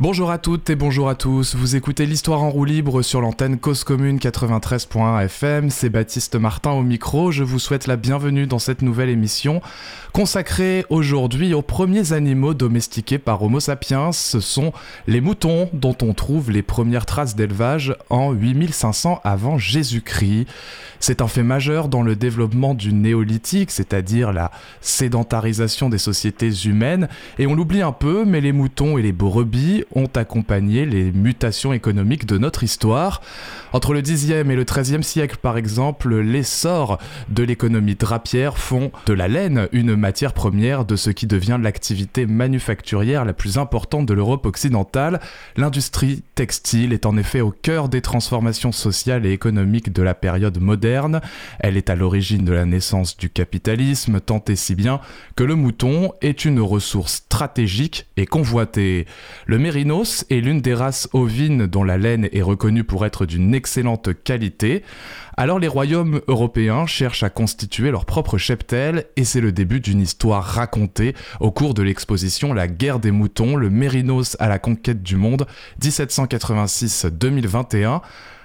Bonjour à toutes et bonjour à tous. Vous écoutez l'histoire en roue libre sur l'antenne Cause Commune 93.1 FM. C'est Baptiste Martin au micro. Je vous souhaite la bienvenue dans cette nouvelle émission consacrée aujourd'hui aux premiers animaux domestiqués par Homo sapiens. Ce sont les moutons dont on trouve les premières traces d'élevage en 8500 avant Jésus-Christ. C'est un fait majeur dans le développement du néolithique, c'est-à-dire la sédentarisation des sociétés humaines. Et on l'oublie un peu, mais les moutons et les brebis ont accompagné les mutations économiques de notre histoire. Entre le 10e et le 13e siècle, par exemple, l'essor de l'économie drapière font de la laine une matière première de ce qui devient l'activité manufacturière la plus importante de l'Europe occidentale. L'industrie textile est en effet au cœur des transformations sociales et économiques de la période moderne. Elle est à l'origine de la naissance du capitalisme, tant et si bien que le mouton est une ressource stratégique et convoitée. Le mérinos est l'une des races ovines dont la laine est reconnue pour être d'une excellente qualité. Alors les royaumes européens cherchent à constituer leur propre cheptel et c'est le début d'une histoire racontée au cours de l'exposition La guerre des moutons, le Mérinos à la conquête du monde 1786-2021.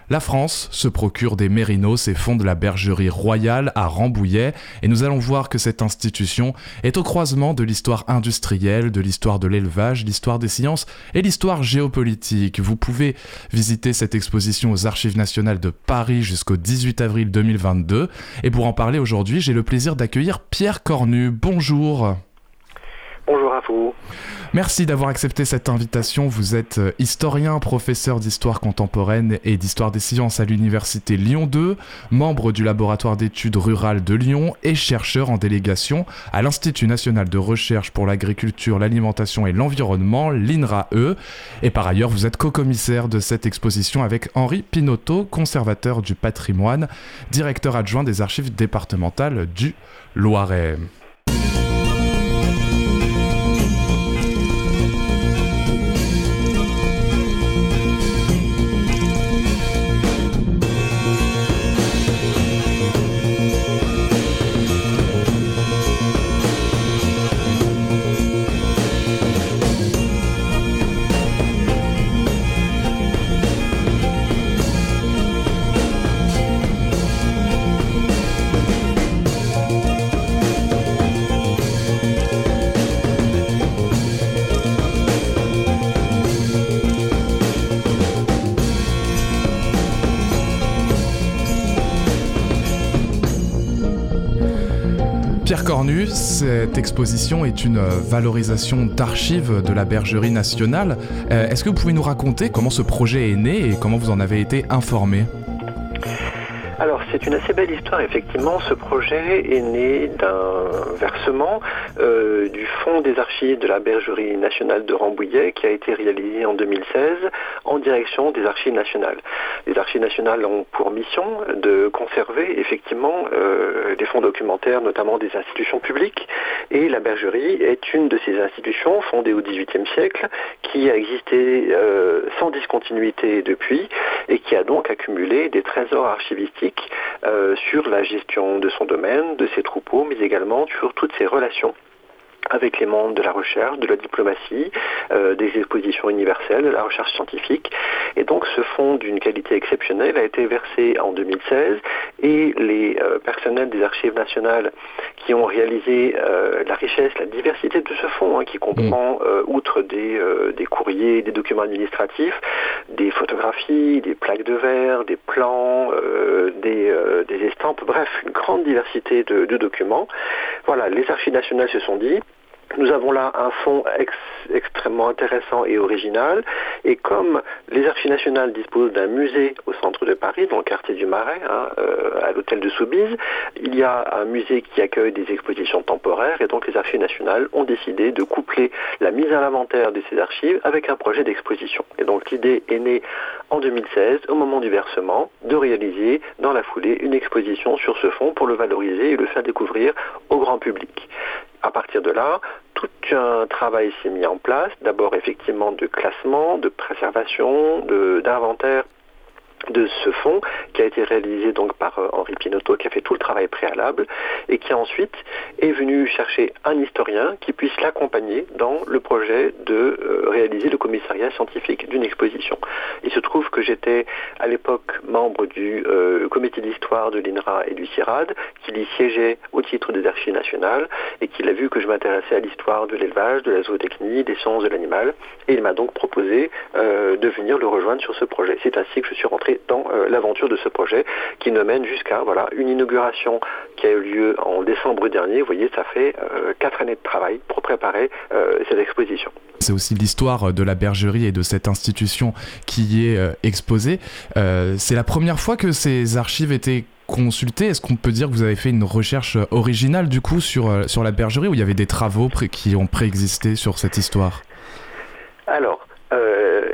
La France se procure des mérinos et fonde la bergerie royale à Rambouillet et nous allons voir que cette institution est au croisement de l'histoire industrielle, de l'histoire de l'élevage, l'histoire des sciences et l'histoire géopolitique. Vous pouvez visiter cette exposition aux Archives nationales de Paris jusqu'au 18 avril 2022 et pour en parler aujourd'hui, j'ai le plaisir d'accueillir Pierre Cornu. Bonjour. Bonjour à vous. Merci d'avoir accepté cette invitation. Vous êtes euh, historien, professeur d'histoire contemporaine et d'histoire des sciences à l'université Lyon 2, membre du laboratoire d'études rurales de Lyon et chercheur en délégation à l'Institut national de recherche pour l'agriculture, l'alimentation et l'environnement, l'INRAE. Et par ailleurs, vous êtes co-commissaire de cette exposition avec Henri Pinotto, conservateur du patrimoine, directeur adjoint des archives départementales du Loiret. Est une valorisation d'archives de la Bergerie nationale. Euh, Est-ce que vous pouvez nous raconter comment ce projet est né et comment vous en avez été informé? Alors, c'est une assez belle histoire, effectivement. Ce projet est né d'un versement euh, du Fonds des archives de la Bergerie nationale de Rambouillet qui a été réalisé en 2016 en direction des archives nationales. Les archives nationales ont pour mission de conserver, effectivement, euh, des fonds documentaires, notamment des institutions publiques. Et la Bergerie est une de ces institutions fondée au XVIIIe siècle qui a existé euh, sans discontinuité depuis et qui a donc accumulé des trésors archivistiques euh, sur la gestion de son domaine, de ses troupeaux, mais également sur toutes ses relations avec les mondes de la recherche, de la diplomatie, euh, des expositions universelles, de la recherche scientifique. Et donc ce fonds d'une qualité exceptionnelle a été versé en 2016 et les euh, personnels des archives nationales qui ont réalisé euh, la richesse, la diversité de ce fonds, hein, qui comprend, outre des, des courriers, des documents administratifs, des photographies, des plaques de verre, des plans, des, des, estampes, bref, une grande diversité de, de documents. Voilà, les archives nationales se sont dit, nous avons là un fonds ex extrêmement intéressant et original. Et comme les Archives nationales disposent d'un musée au centre de Paris, dans le quartier du Marais, hein, euh, à l'hôtel de Soubise, il y a un musée qui accueille des expositions temporaires. Et donc les Archives nationales ont décidé de coupler la mise à l'inventaire de ces archives avec un projet d'exposition. Et donc l'idée est née en 2016, au moment du versement, de réaliser dans la foulée une exposition sur ce fonds pour le valoriser et le faire découvrir au grand public à partir de là, tout un travail s'est mis en place, d'abord effectivement de classement, de préservation, d'inventaire de ce fonds qui a été réalisé donc par euh, Henri Pinotto qui a fait tout le travail préalable et qui ensuite est venu chercher un historien qui puisse l'accompagner dans le projet de euh, réaliser le commissariat scientifique d'une exposition. Il se trouve que j'étais à l'époque membre du euh, comité d'histoire de l'INRA et du CIRAD qu'il y siégeait au titre des archives nationales et qu'il a vu que je m'intéressais à l'histoire de l'élevage, de la zootechnie, des sciences de l'animal et il m'a donc proposé de venir le rejoindre sur ce projet. C'est ainsi que je suis rentré dans euh, l'aventure de ce projet qui nous mène jusqu'à voilà, une inauguration qui a eu lieu en décembre dernier. Vous voyez, ça fait euh, quatre années de travail pour préparer euh, cette exposition. C'est aussi l'histoire de la bergerie et de cette institution qui est exposée. c'est la première fois que ces archives étaient consultées. Est-ce qu'on peut dire que vous avez fait une recherche originale du coup sur, sur la bergerie ou il y avait des travaux qui ont préexisté sur cette histoire? Alors,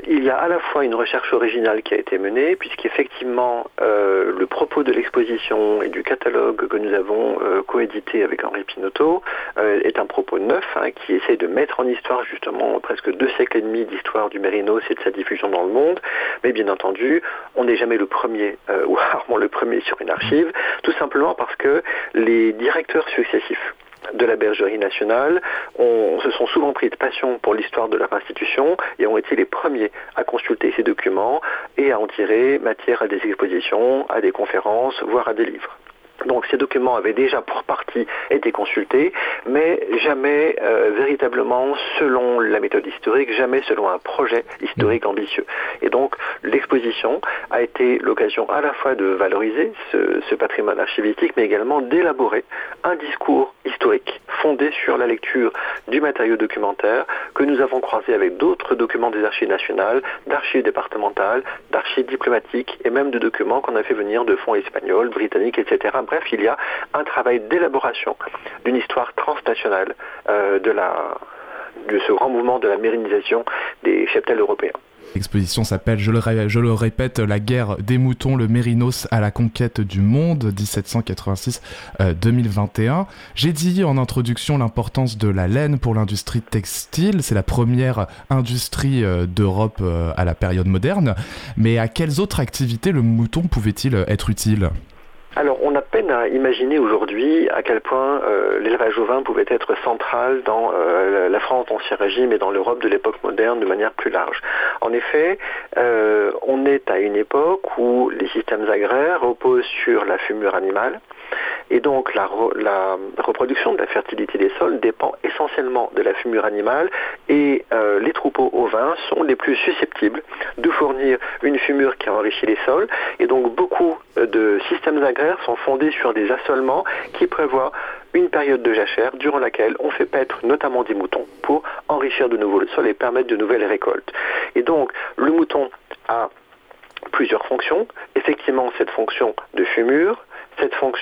il y a à la fois une recherche originale qui a été menée, puisqu'effectivement euh, le propos de l'exposition et du catalogue que nous avons euh, coédité avec Henri Pinotto euh, est un propos neuf hein, qui essaie de mettre en histoire justement presque deux siècles et demi d'histoire du mérinos et de sa diffusion dans le monde. Mais bien entendu, on n'est jamais le premier ou rarement le premier sur une archive, tout simplement parce que les directeurs successifs de la Bergerie nationale on, se sont souvent pris de passion pour l'histoire de leur institution et ont été les premiers à consulter ces documents et à en tirer matière à des expositions, à des conférences, voire à des livres. Donc ces documents avaient déjà pour partie été consultés, mais jamais euh, véritablement selon la méthode historique, jamais selon un projet historique ambitieux. Et donc l'exposition a été l'occasion à la fois de valoriser ce patrimoine archivistique, mais également d'élaborer un discours historique fondé sur la lecture du matériau documentaire que nous avons croisé avec d'autres documents des archives nationales, d'archives départementales, d'archives diplomatiques et même de documents qu'on a fait venir de fonds espagnols, britanniques, etc bref, il y a un travail d'élaboration d'une histoire transnationale euh, de, de ce grand mouvement de la mérinisation des cheptels européens. L'exposition s'appelle, je, le répète, La guerre des moutons, le Mérinos à la conquête du monde, 1786-2021. Euh, J'ai dit en introduction l'importance de la laine pour l'industrie textile. C'est la première industrie euh, d'Europe à la période moderne. Mais à quelles autres activités le mouton pouvait-il être utile? Alors, on a peine à imaginer aujourd'hui à quel point euh, l'élevage ovin pouvait être central dans euh, la France d'Ancien Régime et dans l'Europe de l'époque moderne de manière plus large. En effet, euh, on est à une époque où les systèmes agraires reposent sur la fumure animale, et donc la, reproduction de la fertilité des sols dépend essentiellement de la fumure animale et euh, les troupeaux ovins sont les plus susceptibles de fournir une fumure qui enrichit les sols. Et donc beaucoup de systèmes agraires sont fondés sur des assolements qui prévoient une période de jachère durant laquelle on fait paître notamment des moutons pour enrichir de nouveau le sol et permettre de nouvelles récoltes. Et donc le mouton a plusieurs fonctions. Effectivement, cette fonction de fumure,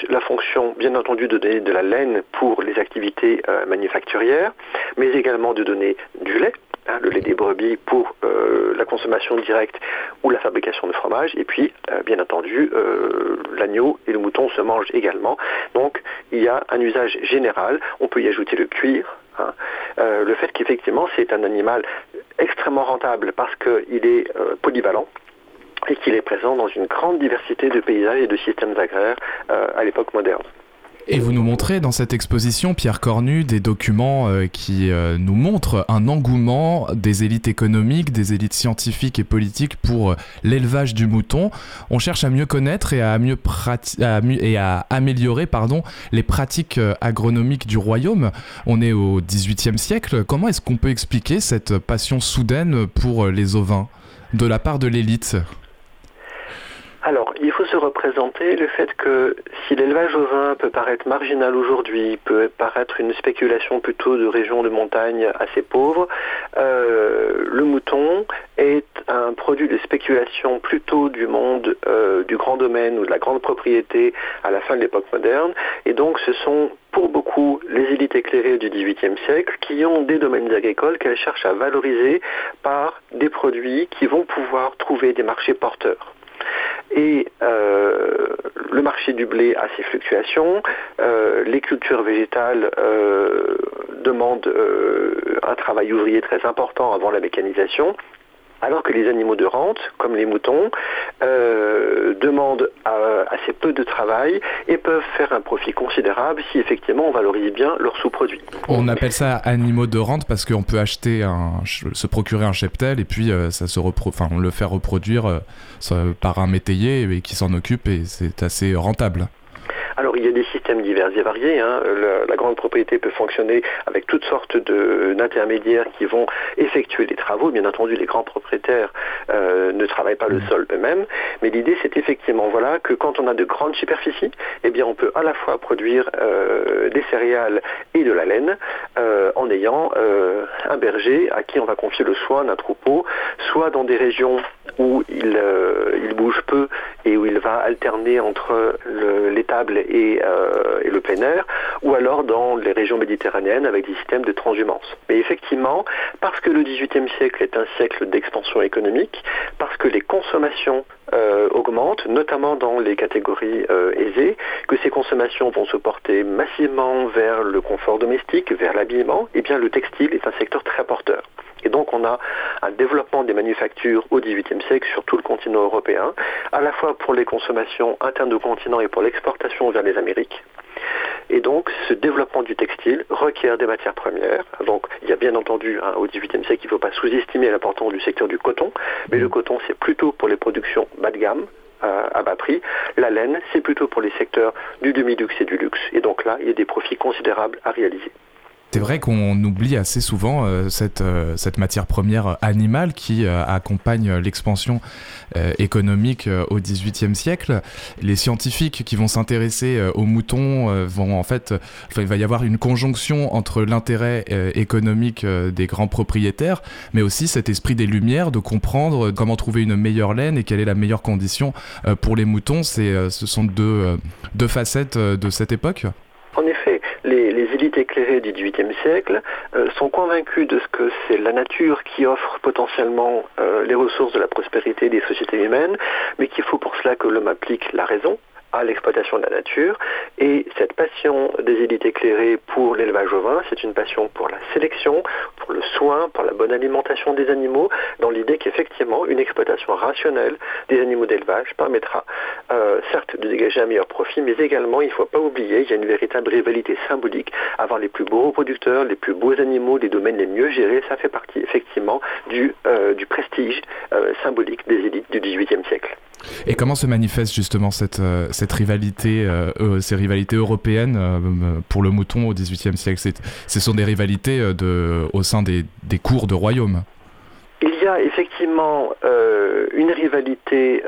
la fonction, bien entendu, de donner de la laine pour les activités euh, manufacturières, mais également de donner du lait, hein, le lait des brebis pour euh, la consommation directe ou la fabrication de fromage, et puis, euh, bien entendu, l'agneau et le mouton se mangent également. Donc, il y a un usage général. On peut y ajouter le cuir, hein. le fait qu'effectivement c'est un animal extrêmement rentable parce qu'il est polyvalent, et qu'il est présent dans une grande diversité de paysages et de systèmes agraires euh, à l'époque moderne. Et vous nous montrez dans cette exposition, Pierre Cornu, des documents euh, qui euh, nous montrent un engouement des élites économiques, des élites scientifiques et politiques pour l'élevage du mouton. On cherche à mieux connaître et à, mieux et à améliorer pardon, les pratiques agronomiques du royaume. On est au XVIIIe siècle. Comment est-ce qu'on peut expliquer cette passion soudaine pour les ovins de la part de l'élite? Alors, il faut se représenter le fait que si l'élevage ovin peut paraître marginal aujourd'hui, peut paraître une spéculation plutôt de régions de montagne assez pauvres, euh, le mouton est un produit de spéculation plutôt du monde euh, du grand domaine ou de la grande propriété à la fin de l'époque moderne. Et donc, ce sont pour beaucoup les élites éclairées du XVIIIe siècle qui ont des domaines agricoles qu'elles cherchent à valoriser par des produits qui vont pouvoir trouver des marchés porteurs. Et euh, le marché du blé a ses fluctuations, euh, les cultures végétales euh, demandent un travail ouvrier très important avant la mécanisation. Alors que les animaux de rente, comme les moutons, euh, demandent assez peu de travail et peuvent faire un profit considérable si effectivement on valorise bien leurs sous-produits. On appelle ça animaux de rente parce qu'on peut acheter un, se procurer un cheptel et puis euh, ça se enfin, on le fait reproduire euh, par un métayer et qui s'en occupe et c'est assez rentable. Alors il y a des systèmes divers et variés. Hein. La, grande propriété peut fonctionner avec toutes sortes d'intermédiaires qui vont effectuer les travaux. Bien entendu, les grands propriétaires euh, ne travaillent pas le mmh. sol eux-mêmes. Mais l'idée, c'est effectivement voilà, que quand on a de grandes superficies, eh bien, on peut à la fois produire euh, des céréales et de la laine euh, en ayant un berger à qui on va confier le soin d'un troupeau, soit dans des régions où il, il bouge peu et où il va alterner entre l'étable euh, et, le plein air, ou alors dans les régions méditerranéennes avec des systèmes de transhumance. Mais effectivement, parce que le XVIIIe siècle est un siècle d'expansion économique, parce que les consommations euh, augmentent, notamment dans les catégories euh, aisées, que ces consommations vont se porter massivement vers le confort domestique, vers l'habillement, et eh bien le textile est un secteur très porteur. Et donc on a un développement des manufactures au XVIIIe siècle sur tout le continent européen, à la fois pour les consommations internes du continent et pour l'exportation vers les Amériques. Et donc, ce développement du textile requiert des matières premières. Donc, il y a bien entendu, hein, au XVIIIe siècle, il ne faut pas sous-estimer l'importance du secteur du coton, mais le coton, c'est plutôt pour les productions bas de gamme, à bas prix. La laine, c'est plutôt pour les secteurs du demi-luxe et du luxe. Et donc là, il y a des profits considérables à réaliser. C'est vrai qu'on oublie assez souvent euh, cette, euh, cette matière première animale qui euh, accompagne l'expansion économique au XVIIIe siècle. Les scientifiques qui vont s'intéresser aux moutons vont en fait, il va y avoir une conjonction entre l'intérêt économique des grands propriétaires, mais aussi cet esprit des Lumières de comprendre comment trouver une meilleure laine et quelle est la meilleure condition pour les moutons. C'est, ce sont deux, deux facettes de cette époque. En effet, les, élites éclairées du XVIIIe siècle euh, sont convaincues de ce que c'est la nature qui offre potentiellement euh, les ressources de la prospérité des sociétés humaines, mais qu'il faut pour cela que l'homme applique la raison, à l'exploitation de la nature. Et cette passion des élites éclairées pour l'élevage ovin, c'est une passion pour la sélection, pour le soin, pour la bonne alimentation des animaux, dans l'idée qu'effectivement, une exploitation rationnelle des animaux d'élevage permettra euh, certes de dégager un meilleur profit, mais également, il ne faut pas oublier, il y a une véritable rivalité symbolique. Avoir les plus beaux reproducteurs, les plus beaux animaux, les domaines les mieux gérés, ça fait partie effectivement du, euh, du prestige euh, symbolique des élites du XVIIIe siècle. Et comment se manifeste justement cette, euh, cette rivalité, euh, euh, ces rivalités européennes pour le mouton au XVIIIe siècle? Ce sont des rivalités au sein des, des cours de royaume il y a effectivement une rivalité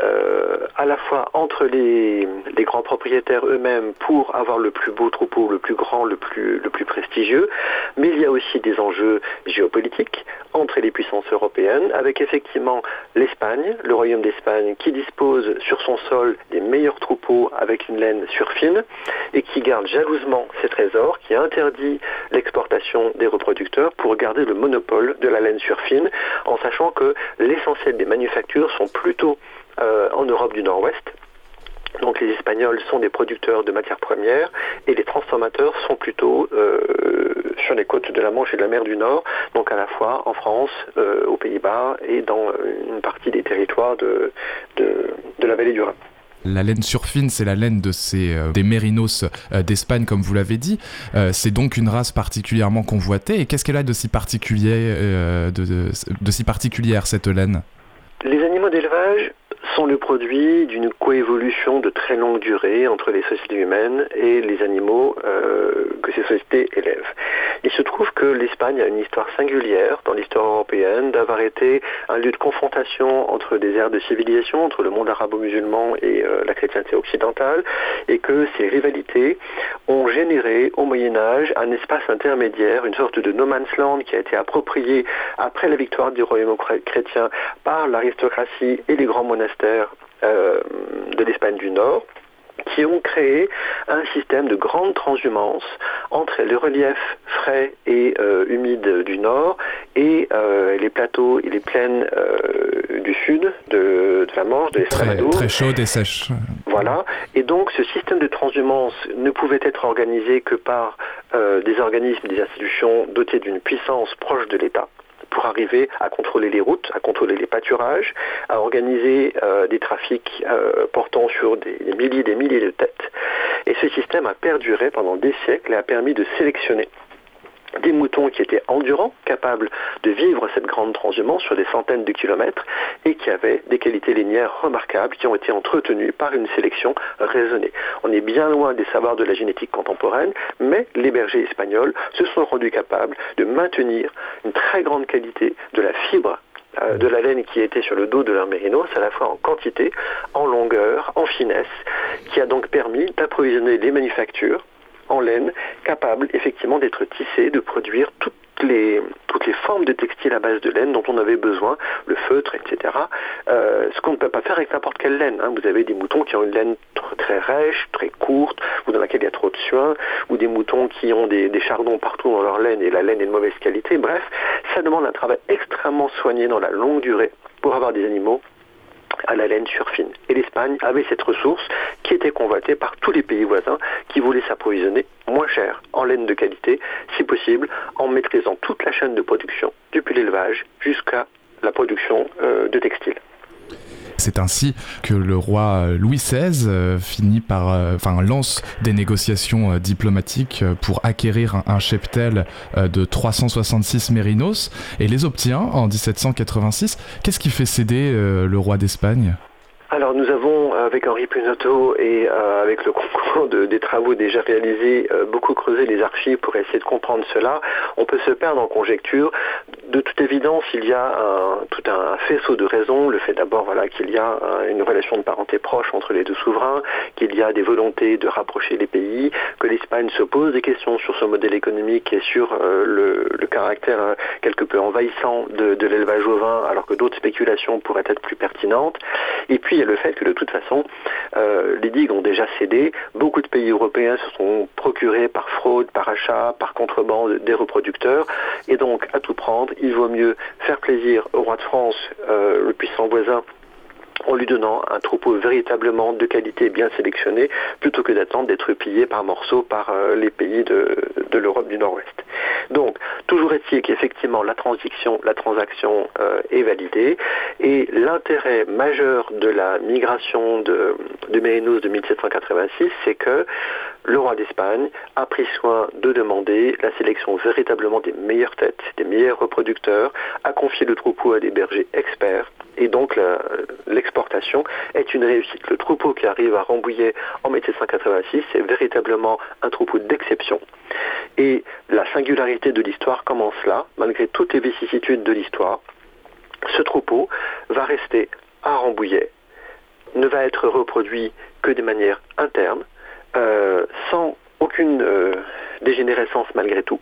à la fois entre les, grands propriétaires eux-mêmes pour avoir le plus beau troupeau, le plus grand, le plus, le plus prestigieux, mais il y a aussi des enjeux géopolitiques entre les puissances européennes, avec effectivement l'Espagne, le royaume d'Espagne, qui dispose sur son sol des meilleurs troupeaux avec une laine surfine et qui garde jalousement ses trésors, qui interdit l'exportation des reproducteurs pour garder le monopole de la laine surfine, en sachant que l'essentiel des manufactures sont plutôt euh, en Europe du Nord-Ouest donc les Espagnols sont des producteurs de matières premières et les transformateurs sont plutôt euh, sur les côtes de la Manche et de la mer du Nord, donc à la fois en France, euh, aux Pays-Bas et dans une partie des territoires de, de, la vallée du Rhin. La laine surfine, c'est la laine de ces, euh, des mérinos d'Espagne, comme vous l'avez dit. c'est donc une race particulièrement convoitée. Et qu'est-ce qu'elle a de si, particulier, de si particulière, cette laine? Les animaux d'élevage le produit d'une coévolution de très longue durée entre les sociétés humaines et les animaux euh, que ces sociétés élèvent. Il se trouve que l'Espagne a une histoire singulière dans l'histoire européenne d'avoir été un lieu de confrontation entre des aires de civilisation, entre le monde arabo-musulman et euh, la chrétienté occidentale, et que ces rivalités ont généré au Moyen Âge un espace intermédiaire, une sorte de no man's land qui a été approprié après la victoire du royaume chrétien par l'aristocratie et les grands monastères euh, de l'Espagne du Nord qui ont créé un système de grande transhumance entre les reliefs frais et euh, humides du nord et euh, les plateaux et les plaines euh, du sud de, la Manche, de l'Estrémadure. Très, très chaudes et sèches. Voilà. Et donc ce système de transhumance ne pouvait être organisé que par des organismes, des institutions dotés d'une puissance proche de l'État pour arriver à contrôler les routes, à contrôler les pâturages, à organiser des trafics portant sur des, des milliers et des milliers de têtes. Et ce système a perduré pendant des siècles et a permis de sélectionner des moutons qui étaient endurants, capables de vivre cette grande transhumance sur des centaines de kilomètres et qui avaient des qualités linéaires remarquables qui ont été entretenues par une sélection raisonnée. On est bien loin des savoirs de la génétique contemporaine, mais les bergers espagnols se sont rendus capables de maintenir une très grande qualité de la fibre euh, de la laine qui était sur le dos de leur mérinos, à la fois en quantité, en longueur, en finesse, qui a donc permis d'approvisionner les manufactures en laine capable effectivement d'être tissé, de produire toutes les, toutes les formes de textiles à base de laine dont on avait besoin, le feutre, etc. Euh, ce qu'on ne peut pas faire avec n'importe quelle laine. Hein. Vous avez des moutons qui ont une laine très rêche, très courte, ou dans laquelle il y a trop de suin, ou des moutons qui ont des, des chardons partout dans leur laine et la laine est de mauvaise qualité. Bref, ça demande un travail extrêmement soigné dans la longue durée pour avoir des animaux à la laine surfine. Et l'Espagne avait cette ressource qui était convoitée par tous les pays voisins qui voulaient s'approvisionner moins cher en laine de qualité, si possible, en maîtrisant toute la chaîne de production, depuis l'élevage jusqu'à la production euh, de textiles. C'est ainsi que le roi Louis XVI euh, finit par, euh, enfin, lance des négociations euh, diplomatiques pour acquérir un, cheptel de 366 mérinos et les obtient en 1786. Qu'est-ce qui fait céder le roi d'Espagne? Alors nous avons, avec Henri Punotto et avec le concours des travaux déjà réalisés, beaucoup creusé les archives pour essayer de comprendre cela. On peut se perdre en conjecture de toute évidence, il y a tout un faisceau de raisons. Le fait d'abord voilà, qu'il y a une relation de parenté proche entre les deux souverains, qu'il y a des volontés de rapprocher les pays, que l'Espagne se pose des questions sur son modèle économique et sur euh, le, caractère euh, quelque peu envahissant de, l'élevage au vin, alors que d'autres spéculations pourraient être plus pertinentes. Et puis il y a le fait que de toute façon, euh, les digues ont déjà cédé. Beaucoup de pays européens se sont procurés par fraude, par achat, par contrebande des reproducteurs. Et donc, à tout prendre, il vaut mieux faire plaisir au roi de France, euh, le puissant voisin, en lui donnant un troupeau véritablement de qualité bien sélectionné, plutôt que d'attendre d'être pillé par morceaux par euh, les pays de, l'Europe du Nord-Ouest. Donc, toujours est-il qu'effectivement la transaction, euh, est validée, et l'intérêt majeur de la migration de, de de 1786, c'est que le roi d'Espagne a pris soin de demander la sélection véritablement des meilleures têtes, des meilleurs reproducteurs, a confié le troupeau à des bergers experts et donc l'exportation est une réussite. Le troupeau qui arrive à Rambouillet en 1786, c'est véritablement un troupeau d'exception. Et la singularité de l'histoire commence là, malgré toutes les vicissitudes de l'histoire. Ce troupeau va rester à Rambouillet, ne va être reproduit que de manière interne, sans aucune euh, dégénérescence malgré tout,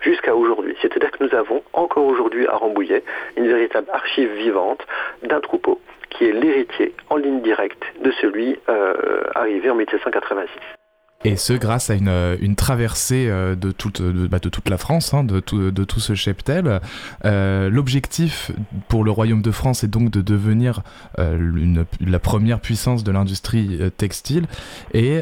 jusqu'à aujourd'hui. C'est-à-dire que nous avons encore aujourd'hui à Rambouillet une véritable archive vivante d'un troupeau qui est l'héritier en ligne directe de celui euh, arrivé en 1786. Et ce, grâce à une, euh, une traversée euh, de toute, de, bah, de toute la France, hein, de, tout, de tout ce cheptel. Euh, L'objectif pour le Royaume de France est donc de devenir euh, une, la première puissance de l'industrie euh, textile. Et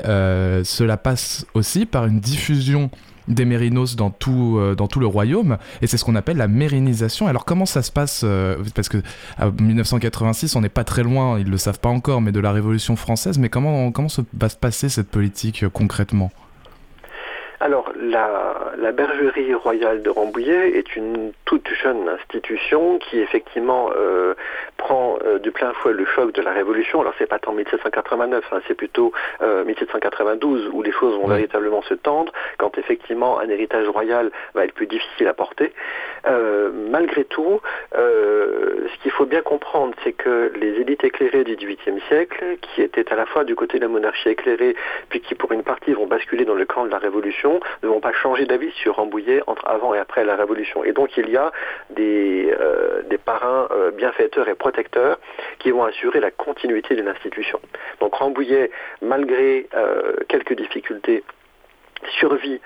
cela passe aussi par une diffusion des mérinos dans tout, euh, dans tout le royaume, et c'est ce qu'on appelle la mérinisation. Alors comment ça se passe euh, Parce que en 1986, on n'est pas très loin, ils le savent pas encore, mais de la Révolution française. Mais comment, comment va se passer cette politique euh, concrètement? Alors, la, bergerie royale de Rambouillet est une toute jeune institution qui effectivement du plein fouet le choc de la Révolution. Alors, c'est pas tant 1789, hein, c'est plutôt 1792 euh, où les choses vont véritablement se tendre, quand effectivement un héritage royal va être plus difficile à porter. malgré tout, ce qu'il faut bien comprendre, c'est que les élites éclairées du XVIIIe siècle, qui étaient à la fois du côté de la monarchie éclairée, puis qui pour une partie vont basculer dans le camp de la Révolution, ne vont pas changer d'avis sur Rambouillet entre avant et après la Révolution. Et donc il y a des, euh, des parrains euh, bienfaiteurs et protecteurs qui vont assurer la continuité de l'institution. Donc Rambouillet, malgré euh, quelques difficultés survit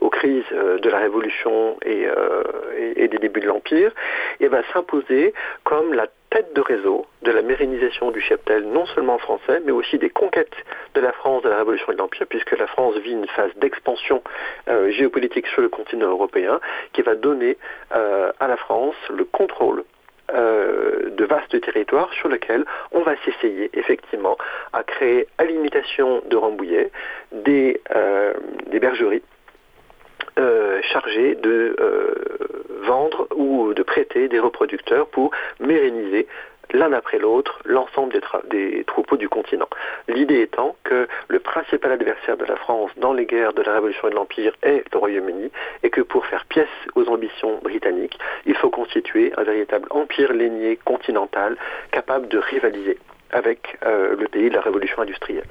aux crises de la Révolution et, des débuts de l'Empire, et va s'imposer comme la tête de réseau de la mérénisation du cheptel, non seulement français, mais aussi des conquêtes de la France de la Révolution et de l'Empire, puisque la France vit une phase d'expansion euh, géopolitique sur le continent européen, qui va donner euh, à la France le contrôle euh, de vastes territoires sur lesquels on va s'essayer effectivement à créer à l'imitation de Rambouillet des, des bergeries chargées de vendre ou de prêter des reproducteurs pour méréniser l'un après l'autre l'ensemble des, troupeaux du continent. L'idée étant que le principal adversaire de la France dans les guerres de la Révolution et de l'Empire est le Royaume-Uni et que pour faire pièce aux ambitions britanniques, il faut constituer un véritable empire lainier continental capable de rivaliser avec euh, le pays de la Révolution industrielle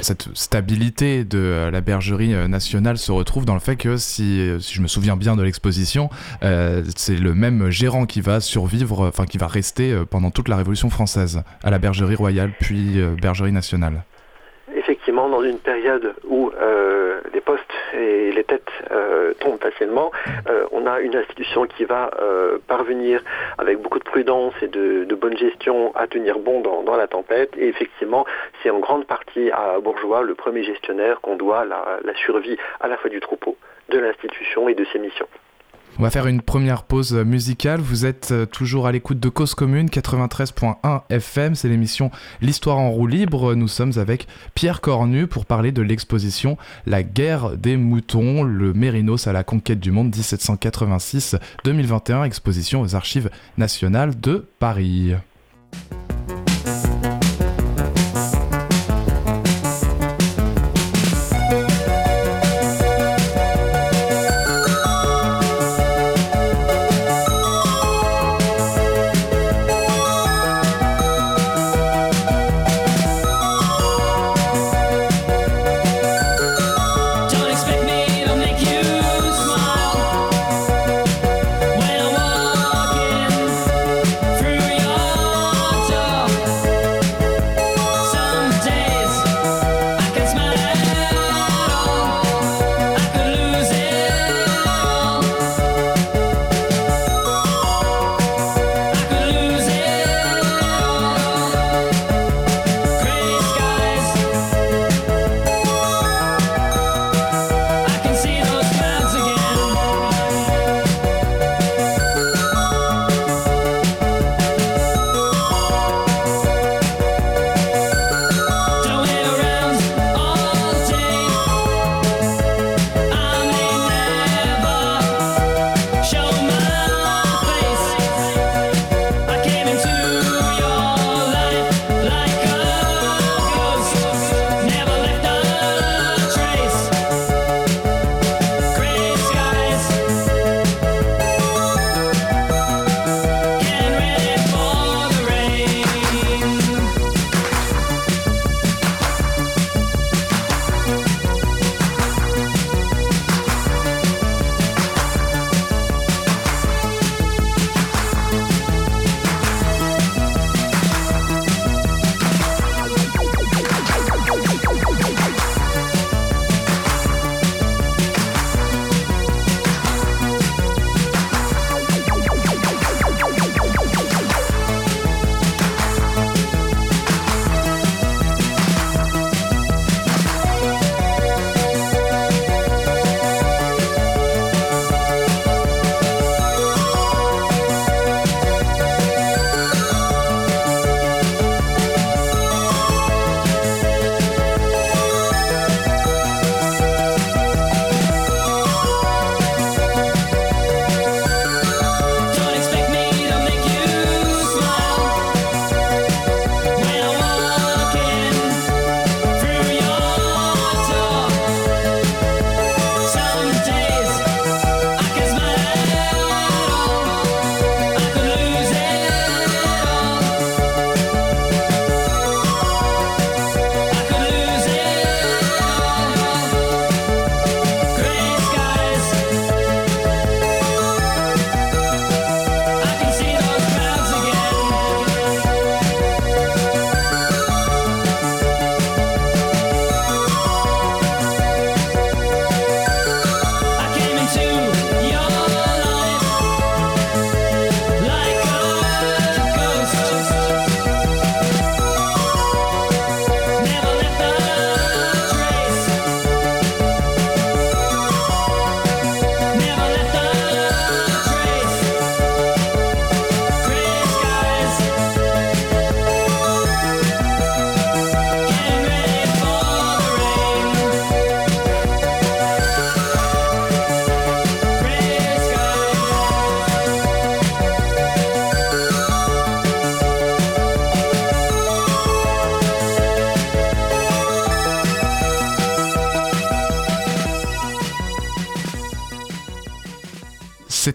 cette stabilité de euh, la bergerie euh, nationale se retrouve dans le fait que, si, euh, si je me souviens bien de l'exposition, c'est le même gérant qui va survivre, enfin qui va rester pendant toute la Révolution française, à la bergerie royale puis bergerie nationale. Effectivement dans une période où les postes et les têtes tombent facilement, on a une institution qui va parvenir avec beaucoup de prudence et de, bonne gestion à tenir bon dans, la tempête. Et effectivement, c'est en grande partie à Bourgeois, le premier gestionnaire, qu'on doit la survie à la fois du troupeau, de l'institution et de ses missions. On va faire une première pause musicale. Vous êtes euh, toujours à l'écoute de Cause Commune 93.1 FM. C'est l'émission L'Histoire en roue libre. Nous sommes avec Pierre Cornu pour parler de l'exposition La guerre des moutons, le Mérinos à la conquête du monde 1786-2021, exposition aux archives nationales de Paris.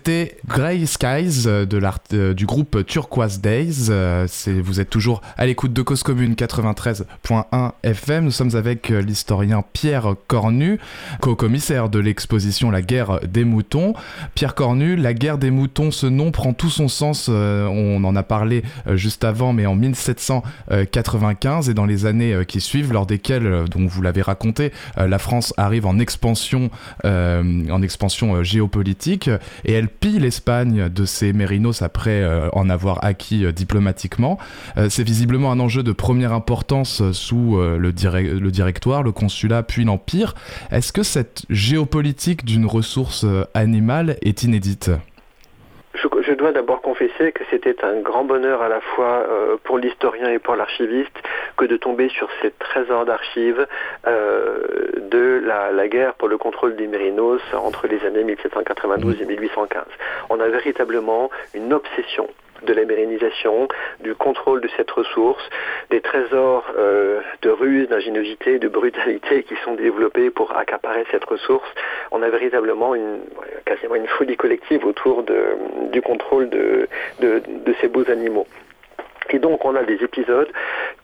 C'était Grey Skies de euh, du groupe Turquoise Days. Euh, vous êtes toujours à l'écoute de Cause Commune 93.1 FM. Nous sommes avec euh, l'historien Pierre Cornu, co-commissaire de l'exposition La guerre des moutons. Pierre Cornu, La guerre des moutons, ce nom prend tout son sens. on en a parlé juste avant, mais en 1795 et dans les années qui suivent, lors desquelles, dont vous l'avez raconté, la France arrive en expansion, en expansion géopolitique et elle pille de ses mérinos après euh, en avoir acquis euh, diplomatiquement. Euh, c'est visiblement un enjeu de première importance sous le directoire, le consulat, puis l'Empire. Est-ce que cette géopolitique d'une ressource animale est inédite? Je, dois d'abord confesser que c'était un grand bonheur à la fois pour l'historien et pour l'archiviste que de tomber sur ces trésors d'archives de la, guerre pour le contrôle des mérinos entre les années 1792 et 1815. On a véritablement une obsession de la mérénisation, du contrôle de cette ressource, des trésors euh, de ruse, d'ingéniosité, de brutalité qui sont développés pour accaparer cette ressource. On a véritablement une, quasiment une folie collective autour du contrôle de ces beaux animaux. Et donc on a des épisodes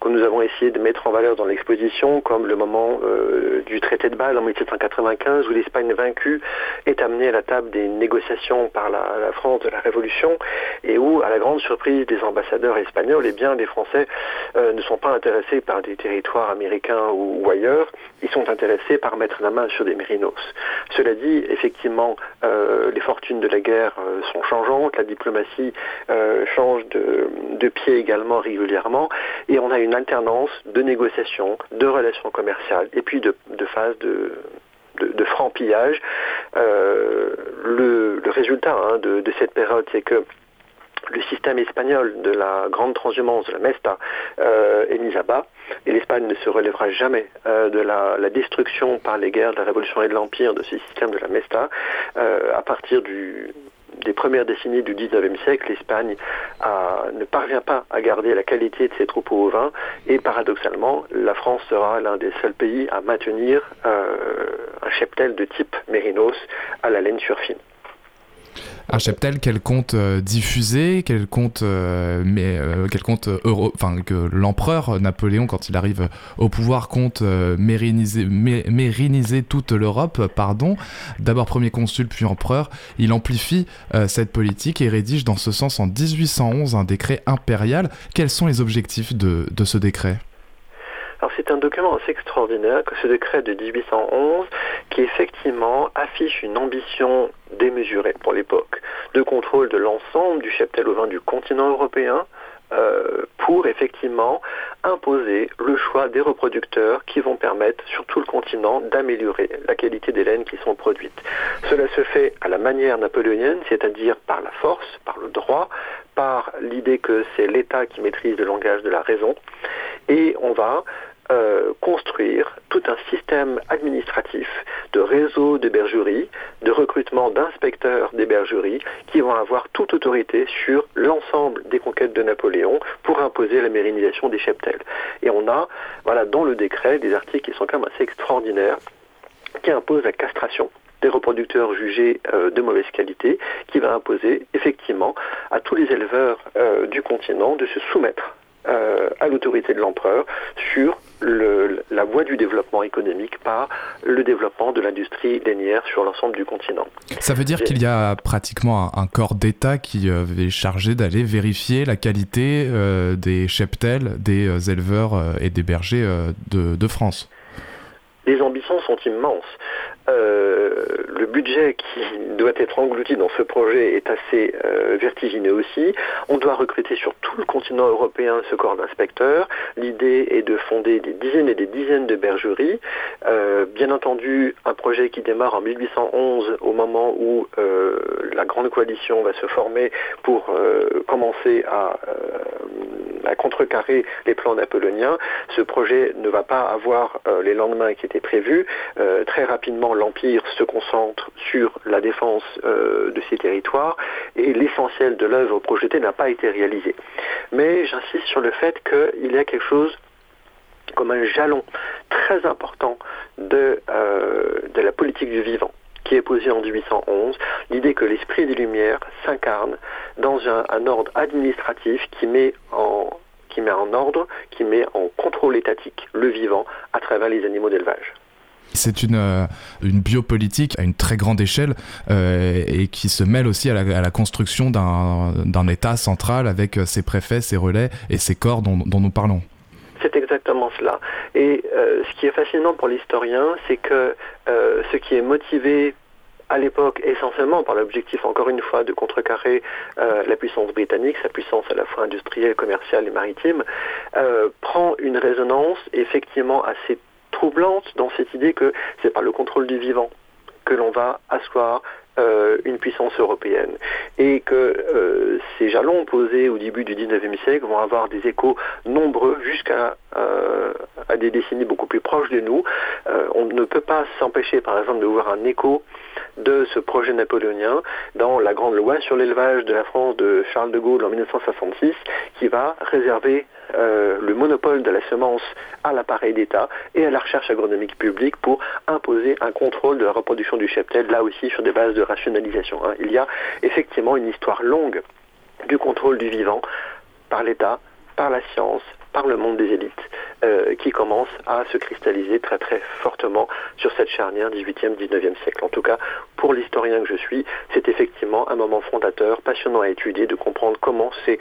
que nous avons essayé de mettre en valeur dans l'exposition, comme le moment euh, du traité de Bâle en 1795, où l'Espagne vaincue est amenée à la table des négociations par la, France de la Révolution, et où, à la grande surprise des ambassadeurs espagnols, eh bien, les Français euh, ne sont pas intéressés par des territoires américains ou, ailleurs, ils sont intéressés par mettre la main sur des mérinos. Cela dit, effectivement, euh, les fortunes de la guerre sont changeantes, la diplomatie change de, de pied également régulièrement, et on a une alternance de négociations, de relations commerciales, et puis de, phases de, de, pillage. Euh, le, résultat hein, de, cette période, c'est que le système espagnol de la grande transhumance, de la Mesta, euh, est mis à bas, et l'Espagne ne se relèvera jamais euh, de la, la, destruction par les guerres de la Révolution et de l'Empire de ce système de la Mesta à partir du, des premières décennies du 19e siècle, l'Espagne ne parvient pas à garder la qualité de ses troupeaux ovins et paradoxalement, la France sera l'un des seuls pays à maintenir euh, un cheptel de type mérinos à la laine surfine un cheptel qu'elle compte euh, diffuser, qu'elle compte, euh, mais euh, qu'elle compte enfin que l'empereur Napoléon, quand il arrive au pouvoir, compte mériniser, toute l'Europe. Pardon. D'abord premier consul, puis empereur. Il amplifie cette politique et rédige dans ce sens en 1811 un décret impérial. Quels sont les objectifs de ce décret? Alors c'est un document assez extraordinaire que ce décret de 1811 qui effectivement affiche une ambition démesurée pour l'époque de contrôle de l'ensemble du cheptel ovin du continent européen euh, pour effectivement imposer le choix des reproducteurs qui vont permettre sur tout le continent d'améliorer la qualité des laines qui sont produites. Cela se fait à la manière napoléonienne, c'est-à-dire par la force, par le droit, par l'idée que c'est l'État qui maîtrise le langage de la raison, et on va euh, construire tout un système administratif de réseau de bergeries, de recrutement d'inspecteurs des bergeries qui vont avoir toute autorité sur l'ensemble des conquêtes de Napoléon pour imposer la mérinisation des cheptels. Et on a, voilà, dans le décret, des articles qui sont quand même assez extraordinaires qui imposent la castration des reproducteurs jugés euh, de mauvaise qualité, qui va imposer effectivement à tous les éleveurs euh, du continent de se soumettre à l'autorité de l'empereur sur la voie du développement économique par le développement de l'industrie lainière sur l'ensemble du continent. Ça veut dire qu'il y a pratiquement un, corps d'État qui euh, est chargé d'aller vérifier la qualité euh, des cheptels des euh, éleveurs et des bergers de France. Les ambitions sont immenses. Euh, le budget qui doit être englouti dans ce projet est assez euh, vertigineux aussi. On doit recruter sur tout le continent européen ce corps d'inspecteurs. L'idée est de fonder des dizaines et des dizaines de bergeries. Euh, bien entendu, un projet qui démarre en 1811 au moment où la grande coalition va se former pour commencer à, contrecarrer les plans napoléoniens. Ce projet ne va pas avoir les lendemains qui étaient prévus. très rapidement, l'Empire se concentre sur la défense euh, de ces territoires et l'essentiel de l'œuvre projetée n'a pas été réalisé. Mais j'insiste sur le fait qu'il y a quelque chose comme un jalon très important de, euh, la politique du vivant qui est posée en 1811, l'idée que l'esprit des Lumières s'incarne dans un, ordre administratif qui met en ordre, qui met en contrôle étatique le vivant à travers les animaux d'élevage. C'est une, euh, une biopolitique à une très grande échelle euh, et qui se mêle aussi à la, construction d'un État central avec ses préfets, ses relais et ses corps dont, nous parlons. C'est exactement cela. Et euh, ce qui est fascinant pour l'historien, c'est que ce qui est motivé à l'époque essentiellement par l'objectif, encore une fois, de contrecarrer la puissance britannique, sa puissance à la fois industrielle, commerciale et maritime, prend une résonance effectivement assez troublante dans cette idée que c'est par le contrôle du vivant que l'on va asseoir euh, une puissance européenne et que euh, ces jalons posés au début du 19e siècle vont avoir des échos nombreux jusqu'à euh, des décennies beaucoup plus proches de nous. on ne peut pas s'empêcher par exemple de voir un écho de ce projet napoléonien dans la grande loi sur l'élevage de la France de Charles de Gaulle en 1966 qui va réserver euh, le monopole de la semence à l'appareil d'État et à la recherche agronomique publique pour imposer un contrôle de la reproduction du cheptel, là aussi sur des bases de rationalisation. Hein. Il y a effectivement une histoire longue du contrôle du vivant par l'État, par la science, par le monde des élites, euh, qui commence à se cristalliser très très fortement sur cette charnière 18e, 19e siècle. En tout cas, pour l'historien que je suis, c'est effectivement un moment fondateur, passionnant à étudier, de comprendre comment s'est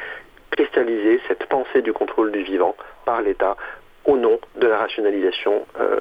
cristallisée cette pensée du contrôle du vivant par l'État au nom de la rationalisation euh,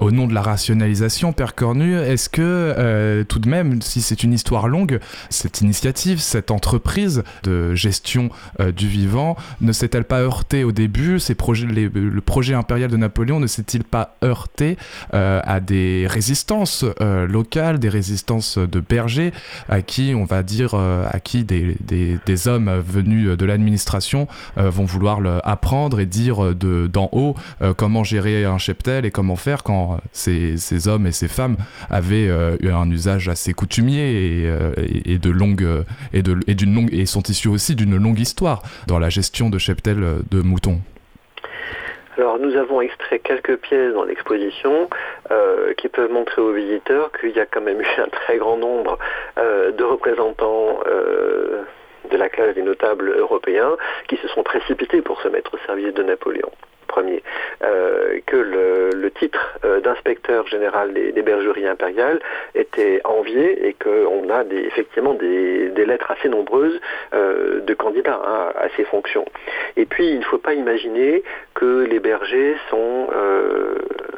Au nom de la rationalisation, Père Cornu, est-ce que euh, tout de même, si c'est une histoire longue, cette initiative, cette entreprise de gestion euh, du vivant, ne s'est-elle pas heurtée au début? Le projet impérial de Napoléon ne s'est-il pas heurté euh, à des résistances locales, des résistances de bergers, à qui, on va dire, à qui des hommes venus de l'administration vont vouloir apprendre et dire d'en haut comment gérer un cheptel et comment faire quand euh, ces, hommes et ces femmes avaient euh, eu un usage assez coutumier et, euh, de longue et de et d'une longue et sont issus aussi d'une longue histoire dans la gestion de cheptel de moutons. Alors nous avons extrait quelques pièces dans l'exposition qui peuvent montrer aux visiteurs qu'il y a quand même eu un très grand nombre de représentants de la classe des notables européens qui se sont précipités pour se mettre au service de Napoléon premier, euh, que le, titre euh, d'inspecteur général des, bergeries impériales était envié et qu'on a effectivement des, lettres assez nombreuses euh, de candidats hein, à ces fonctions. Et puis, il ne faut pas imaginer que les bergers sont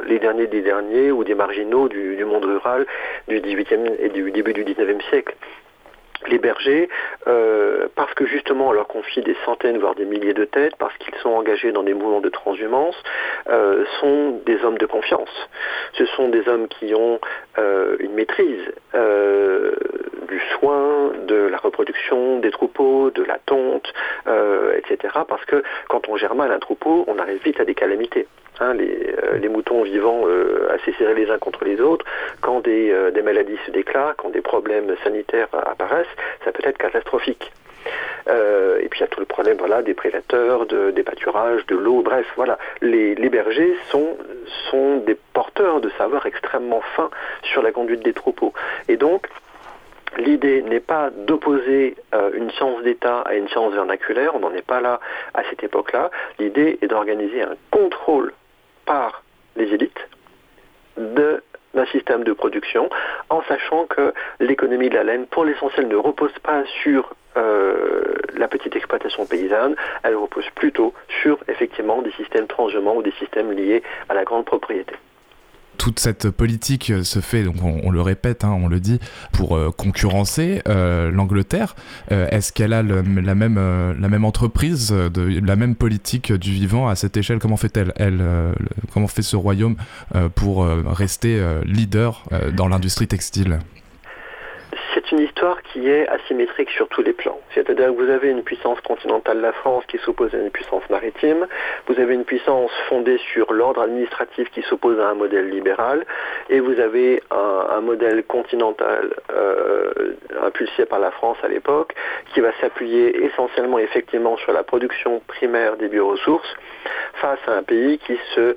les derniers des derniers ou des marginaux du, du monde rural du 18e et du début du 19e siècle les bergers, euh, parce que justement on leur confie des centaines, voire des milliers de têtes, parce qu'ils sont engagés dans des mouvements de transhumance, euh, sont des hommes de confiance. Ce sont des hommes qui ont euh, une maîtrise du soin, de la reproduction des troupeaux, de la tonte, etc. Parce que quand on gère mal un troupeau, on arrive vite à des calamités. Euh, les, moutons vivant euh, assez serrés les uns contre les autres, quand euh, des, maladies se déclarent, quand des problèmes sanitaires apparaissent, ça peut être catastrophique. et puis il y a tout le problème voilà, des prédateurs, des pâturages, de l'eau, bref, voilà. Les, bergers sont, sont des porteurs de savoir extrêmement fins sur la conduite des troupeaux. Et donc, L'idée n'est pas d'opposer une science d'État à une science vernaculaire, on n'en est pas là à cette époque-là. L'idée est d'organiser un contrôle par les élites d'un système de production, en sachant que l'économie de la laine, pour l'essentiel, ne repose pas sur euh, la petite exploitation paysanne, elle repose plutôt sur effectivement des systèmes transhumants ou des systèmes liés à la grande propriété toute cette politique se fait, donc on, le répète, hein, on le dit, pour euh, concurrencer euh, l'Angleterre. Euh, est-ce qu'elle a la, même, la même entreprise, la même politique du vivant à cette échelle? Comment fait-elle? Elle, Comment fait ce royaume pour rester leader dans l'industrie textile? Qui est asymétrique sur tous les plans. C'est-à-dire que vous avez une puissance continentale, la France, qui s'oppose à une puissance maritime. Vous avez une puissance fondée sur l'ordre administratif qui s'oppose à un modèle libéral. Et vous avez un, modèle continental euh, impulsé par la France à l'époque qui va s'appuyer essentiellement effectivement sur la production primaire des bioressources face à un pays qui se,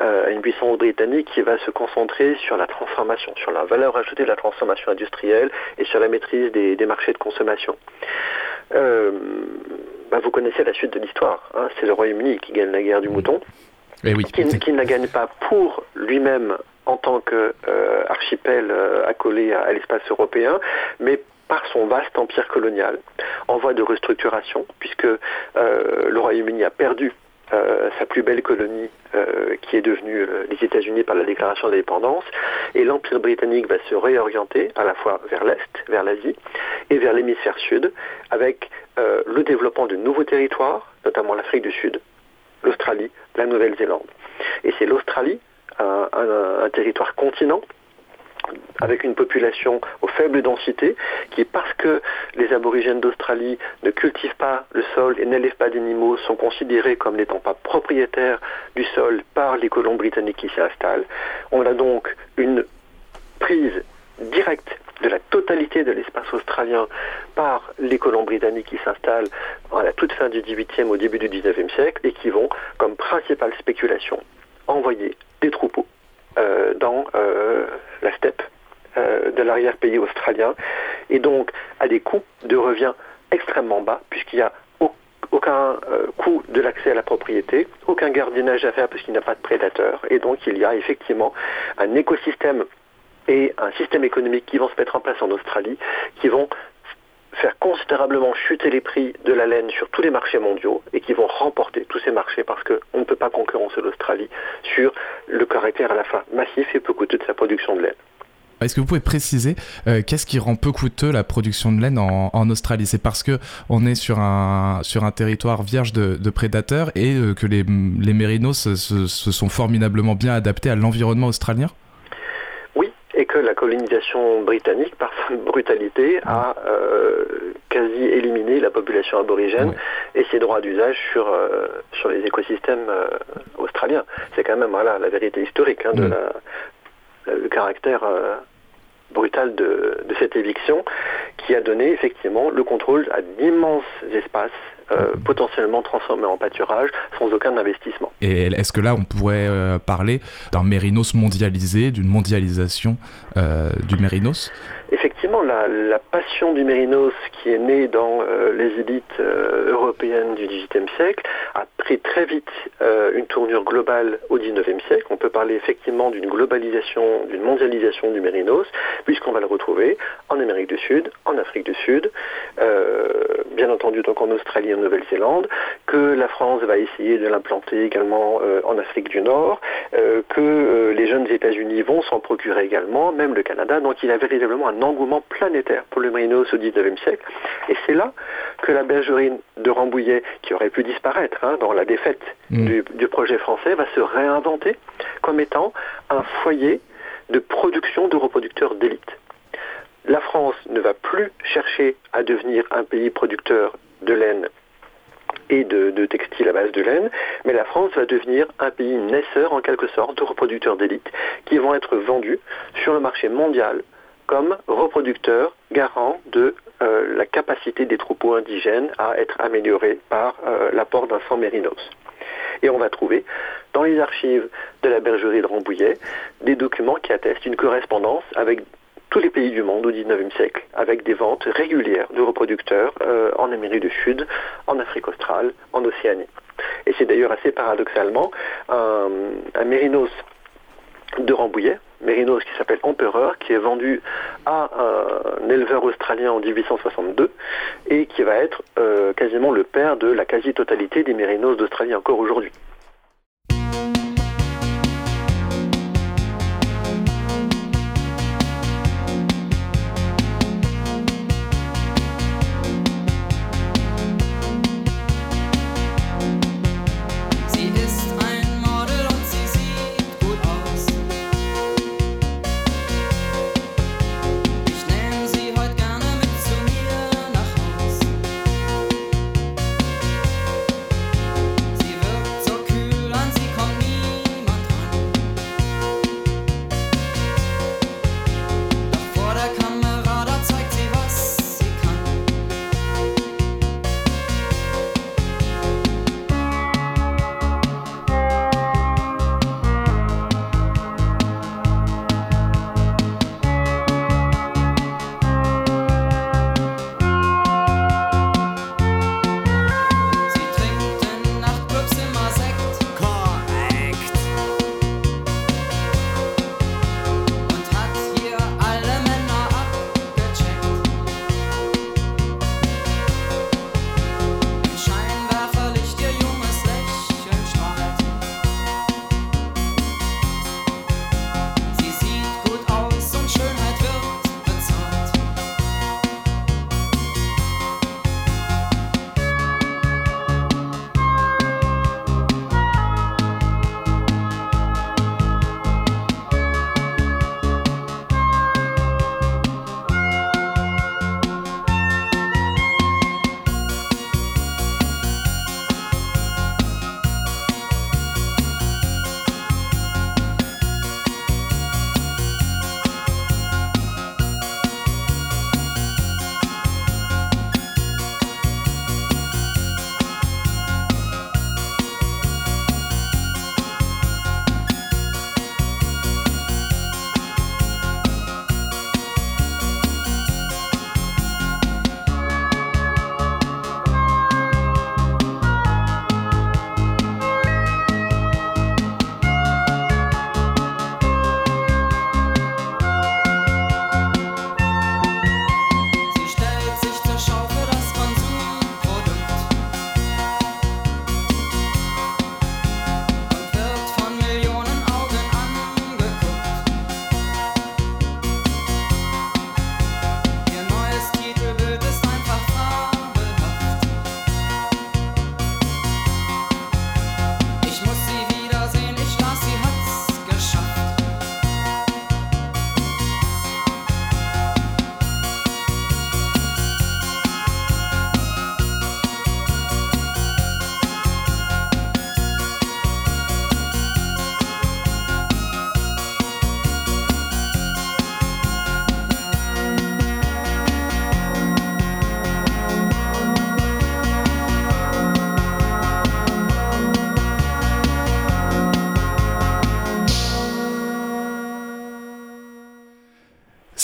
euh, une puissance britannique qui va se concentrer sur la transformation, sur la valeur ajoutée de la transformation industrielle et sur la maîtrise des, marchés de consommation. Euh, bah, vous connaissez la suite de l'histoire. Hein. c'est le Royaume-Uni qui gagne la guerre du mouton, et eh qui, qui, ne la gagne pas pour lui-même en tant qu'archipel accolé à, à l'espace européen, mais par son vaste empire colonial, en voie de restructuration, puisque euh, le Royaume-Uni a perdu euh, sa plus belle colonie euh, qui est devenue les États-Unis par la déclaration d'indépendance et l'Empire britannique va se réorienter à la fois vers l'Est, vers l'Asie et vers l'hémisphère sud avec le développement de nouveaux territoires, notamment l'Afrique du Sud, l'Australie, la Nouvelle-Zélande. Et c'est l'Australie, un territoire continent avec une population aux faibles densités, qui parce que les aborigènes d'Australie ne cultivent pas le sol et n'élèvent pas d'animaux, sont considérés comme n'étant pas propriétaires du sol par les colons britanniques qui s'y installent. On a donc une prise directe de la totalité de l'espace australien par les colons britanniques qui s'installent à la toute fin du XVIIIe au début du XIXe siècle et qui vont, comme principale spéculation, envoyer des troupeaux dans euh, la steppe euh, de l'arrière-pays australien, et donc à des coûts de revient extrêmement bas, puisqu'il n'y a aucun coût de l'accès à la propriété, aucun gardiennage à faire parce qu'il n'y a pas de prédateurs, et donc il y a effectivement un écosystème et un système économique qui vont se mettre en place en Australie, qui vont faire considérablement chuter les prix de la laine sur tous les marchés mondiaux et qui vont remporter tous ces marchés parce qu'on ne peut pas concurrencer l'Australie sur le caractère à la fois massif et peu coûteux de sa production de laine. Est-ce que vous pouvez préciser euh, qu'est-ce qui rend peu coûteux la production de laine en, Australie? C'est parce que on est sur un, sur un territoire vierge de, prédateurs et euh, que les mérinos se, sont formidablement bien adaptés à l'environnement australien? Et que la colonisation britannique, par sa brutalité, a euh, quasi éliminé la population aborigène et ses droits d'usage sur, euh, sur les écosystèmes euh, australiens. C'est quand même voilà, la vérité historique hein, de mm. la, le caractère brutal de, de, cette éviction qui a donné effectivement le contrôle à d'immenses espaces euh, potentiellement transformés en pâturage sans aucun investissement. Et est-ce que là, on pourrait euh, parler d'un mérinos mondialisé, d'une mondialisation euh, du mérinos? Effectivement, la, passion du mérinos qui est née dans les élites européennes du XVIIIe siècle a pris très vite une tournure globale au XIXe siècle. On peut parler effectivement d'une globalisation, d'une mondialisation du mérinos, puisqu'on va le retrouver en Amérique du Sud, en Afrique du Sud, bien entendu donc en Australie Nouvelle-Zélande, que la France va essayer de l'implanter également euh, en Afrique du Nord, euh, que euh, les jeunes États-Unis vont s'en procurer également, même le Canada. Donc il a véritablement un engouement planétaire pour le mérinos au XIXe siècle. Et c'est là que la bergerie de Rambouillet, qui aurait pu disparaître hein, dans la défaite mm. du, du projet français, va se réinventer comme étant un foyer de production de reproducteurs d'élite la France ne va plus chercher à devenir un pays producteur de laine et de, textiles à base de laine, mais la France va devenir un pays naisseur en quelque sorte de reproducteurs d'élite qui vont être vendus sur le marché mondial comme reproducteurs garants de euh, la capacité des troupeaux indigènes à être améliorés par euh, l'apport d'un sang mérinos. Et on va trouver dans les archives de la bergerie de Rambouillet des documents qui attestent une correspondance avec tous les pays du monde au XIXe siècle, avec des ventes régulières de reproducteurs euh, en Amérique du Sud, en Afrique australe, en Océanie. Et c'est d'ailleurs assez paradoxalement un, mérinos de Rambouillet, mérinos qui s'appelle Empereur, qui est vendu à un éleveur australien en 1862 et qui va être euh, quasiment le père de la quasi-totalité des mérinos d'Australie encore aujourd'hui.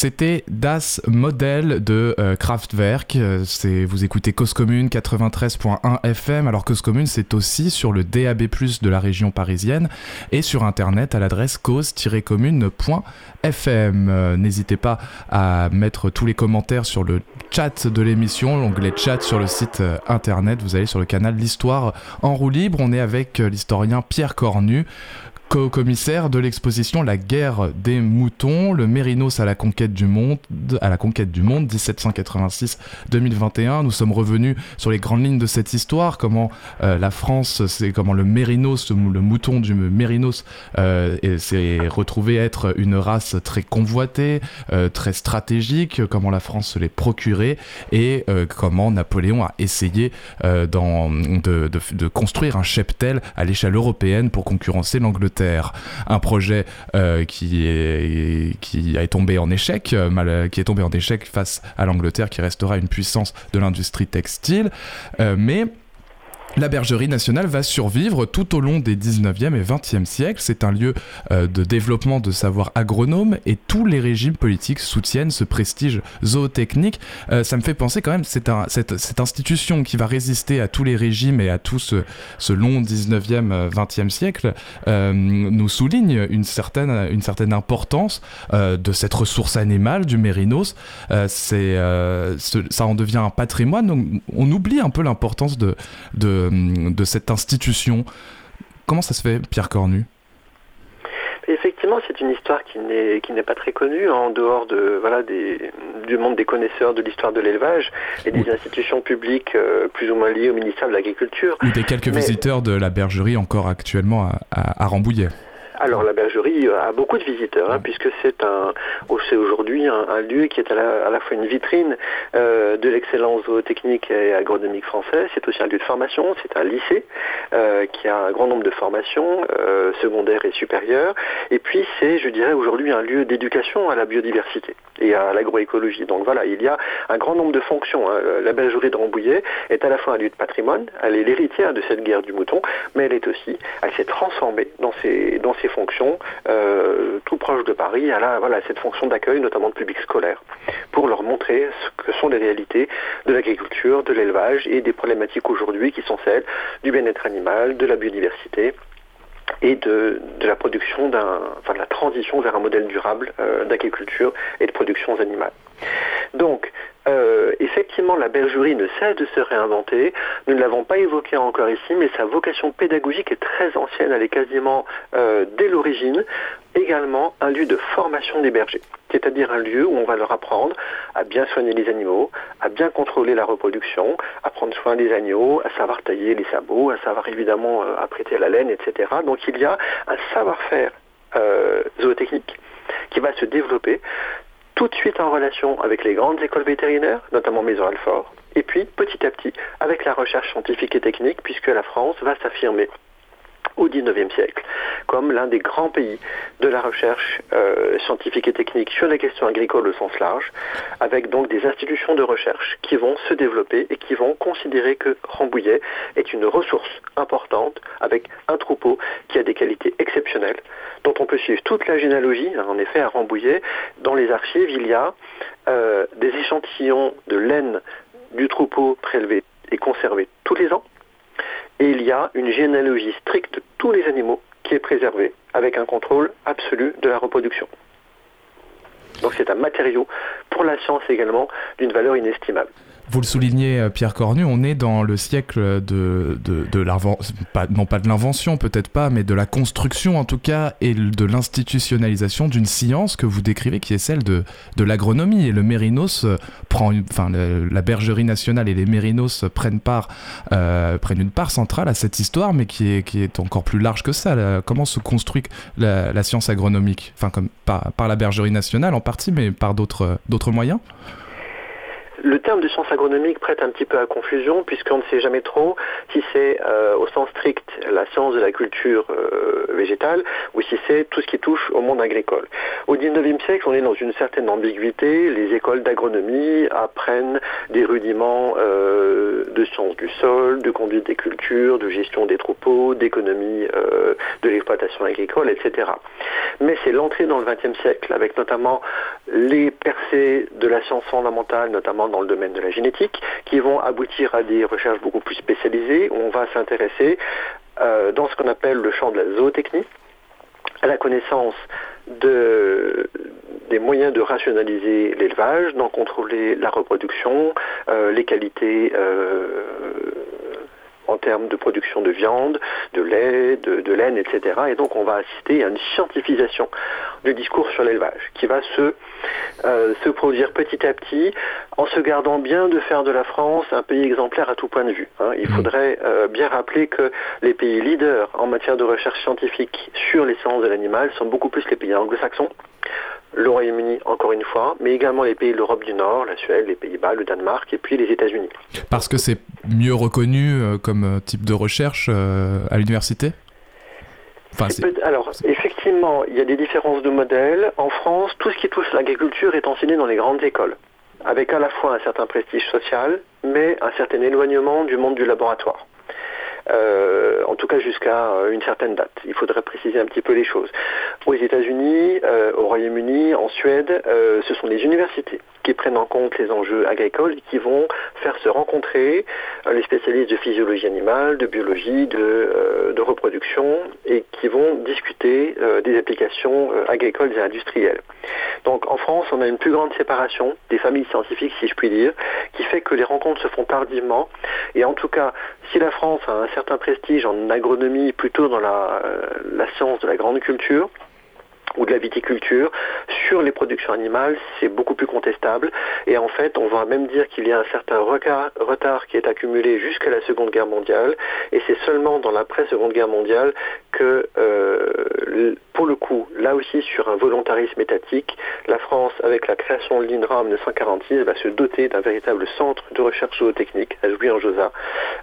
C'était Das Model de euh, Kraftwerk. Euh, vous écoutez Cause Commune 93.1 FM. Alors Cause Commune, c'est aussi sur le DAB+ de la région parisienne et sur internet à l'adresse cause-commune.fm. Euh, n'hésitez pas à mettre tous les commentaires sur le chat de l'émission, l'onglet chat sur le site internet. Vous allez sur le canal L'Histoire en roue libre. On est avec l'historien Pierre Cornu co-commissaire de l'exposition La guerre des moutons, le Mérinos à la conquête du monde, à la conquête du monde 1786-2021. Nous sommes revenus sur les grandes lignes de cette histoire, comment euh, la France, c'est comment le Mérinos, le mouton du Mérinos, euh, s'est retrouvé être une race très convoitée, euh, très stratégique, comment la France se l'est procurée et comment Napoléon a essayé dans, de, de construire un cheptel à l'échelle européenne pour concurrencer l'Angleterre un projet euh, qui, est, tombé en échec, euh, qui est tombé en échec face à l'Angleterre, qui restera une puissance de l'industrie textile, euh, mais la bergerie nationale va survivre tout au long des 19e et 20e siècles. C'est un lieu euh, de développement de savoir agronome et tous les régimes politiques soutiennent ce prestige zootechnique. Euh, ça me fait penser quand même, c'est cette, institution qui va résister à tous les régimes et à tout ce, long 19e, 20e siècle euh, nous souligne une certaine, une certaine importance de cette ressource animale du mérinos. ça en devient un patrimoine. On oublie un peu l'importance de, de de, cette institution. Comment ça se fait, Pierre Cornu? Effectivement, c'est une histoire qui n'est qui n'est pas très connue en dehors de voilà des, du monde des connaisseurs de l'histoire de l'élevage et des institutions publiques euh, plus ou moins liées au ministère de l'Agriculture. Ou des quelques visiteurs de la bergerie encore actuellement à Rambouillet. Alors la bergerie a beaucoup de visiteurs, hein, puisque c'est un, c'est aujourd'hui un, lieu qui est à la, fois une vitrine euh, de l'excellence zootechnique et agronomique française. C'est aussi un lieu de formation. C'est un lycée euh, qui a un grand nombre de formations euh, secondaires et supérieures. Et puis c'est, je dirais, aujourd'hui un lieu d'éducation à la biodiversité et à l'agroécologie. Donc voilà, il y a un grand nombre de fonctions. Hein. La bergerie de Rambouillet est à la fois un lieu de patrimoine. Elle est l'héritière de cette guerre du mouton, mais elle est aussi, elle s'est transformée dans ses dans ses fonctions euh, tout proche de Paris. Elle a voilà, cette fonction d'accueil, notamment de public scolaire, pour leur montrer ce que sont les réalités de l'agriculture, de l'élevage et des problématiques aujourd'hui qui sont celles du bien-être animal, de la biodiversité et de, la production d'un, enfin de la transition vers un modèle durable euh, d'agriculture et de production animale. Donc, euh, effectivement, la bergerie ne cesse de se réinventer. Nous ne l'avons pas évoqué encore ici, mais sa vocation pédagogique est très ancienne. Elle est quasiment euh, dès l'origine également un lieu de formation des bergers, c'est-à-dire un lieu où on va leur apprendre à bien soigner les animaux, à bien contrôler la reproduction, à prendre soin des agneaux, à savoir tailler les sabots, à savoir évidemment euh, apprêter la laine, etc. Donc il y a un savoir-faire zootechnique qui va se développer tout de suite en relation avec les grandes écoles vétérinaires, notamment Maison Alfort, et puis petit à petit avec la recherche scientifique et technique, puisque la France va s'affirmer au XIXe siècle comme l'un des grands pays de la recherche euh, scientifique et technique sur les questions agricoles au sens large, avec donc des institutions de recherche qui vont se développer et qui vont considérer que Rambouillet est une ressource importante avec un troupeau qui a des qualités exceptionnelles, dont on peut suivre toute la généalogie. En effet, à Rambouillet, dans les archives, il y a euh, des échantillons de laine du troupeau prélevés et conservés tous les ans et il y a une généalogie stricte de tous les animaux qui est préservée, avec un contrôle absolu de la reproduction. Donc c'est un matériau pour la science également d'une valeur inestimable. Vous le soulignez, euh, Pierre Cornu, on est dans le siècle de, de, de l'invention, non pas de l'invention, peut-être pas, mais de la construction en tout cas, et de l'institutionnalisation d'une science que vous décrivez, qui est celle de, de l'agronomie. Et le Mérinos euh, prend, enfin, la bergerie nationale et les Mérinos prennent part, euh, prennent une part centrale à cette histoire, mais qui est, qui est encore plus large que ça. comment se construit la, science agronomique, enfin, comme par, la bergerie nationale en partie, mais par d'autres, d'autres moyens? Terme de science agronomique prête un petit peu à confusion puisqu'on ne sait jamais trop si c'est euh, au sens strict la science de la culture euh, végétale ou si c'est tout ce qui touche au monde agricole. Au 19e siècle, on est dans une certaine ambiguïté. Les écoles d'agronomie apprennent des rudiments euh, de sciences du sol, de conduite des cultures, de gestion des troupeaux, d'économie de l'exploitation agricole, etc. Mais c'est l'entrée dans le 20e siècle avec notamment les percées de la science fondamentale, notamment dans le domaine de la génétique, qui vont aboutir à des recherches beaucoup plus spécialisées. Où on va s'intéresser euh, dans ce qu'on appelle le champ de la zootechnie, à la connaissance de, des moyens de rationaliser l'élevage, d'en contrôler la reproduction, euh, les qualités euh, en termes de production de viande, de lait, de, laine, etc. Et donc on va assister à une scientifisation du discours sur l'élevage qui va se, euh, se produire petit à petit en se gardant bien de faire de la France un pays exemplaire à tout point de vue. Hein. Il mmh. faudrait euh, bien rappeler que les pays leaders en matière de recherche scientifique sur les sciences de l'animal sont beaucoup plus les pays anglo-saxons le Royaume-Uni encore une fois, mais également les pays de l'Europe du Nord, la Suède, les Pays-Bas, le Danemark et puis les États-Unis. Parce que c'est mieux reconnu euh, comme euh, type de recherche euh, à l'université? Alors, effectivement, il y a des différences de modèles. En France, tout ce qui touche l'agriculture est enseigné dans les grandes écoles, avec à la fois un certain prestige social, mais un certain éloignement du monde du laboratoire. Euh, tout cas jusqu'à euh, une certaine date. Il faudrait préciser un petit peu les choses. Aux États-Unis, euh, au Royaume-Uni, en Suède, ce sont les universités qui prennent en compte les enjeux agricoles et qui vont faire se rencontrer les spécialistes de physiologie animale, de biologie, de, de reproduction et qui vont discuter des applications agricoles et industrielles. Donc en France, on a une plus grande séparation des familles scientifiques, si je puis dire, qui fait que les rencontres se font tardivement. Et en tout cas, si la France a un certain prestige en agronomie, plutôt dans euh, la science de la grande culture, ou de la viticulture, sur les productions animales, c'est beaucoup plus contestable. Et en fait, on va même dire qu'il y a un certain retard qui est accumulé jusqu'à la Seconde Guerre mondiale. Et c'est seulement dans l'après-Seconde Guerre mondiale que, euh, pour le coup, là aussi sur un volontarisme étatique, la France, avec la création de l'INRA en 1946, va se doter d'un véritable centre de recherche zootechnique à Jouy-en-Josas,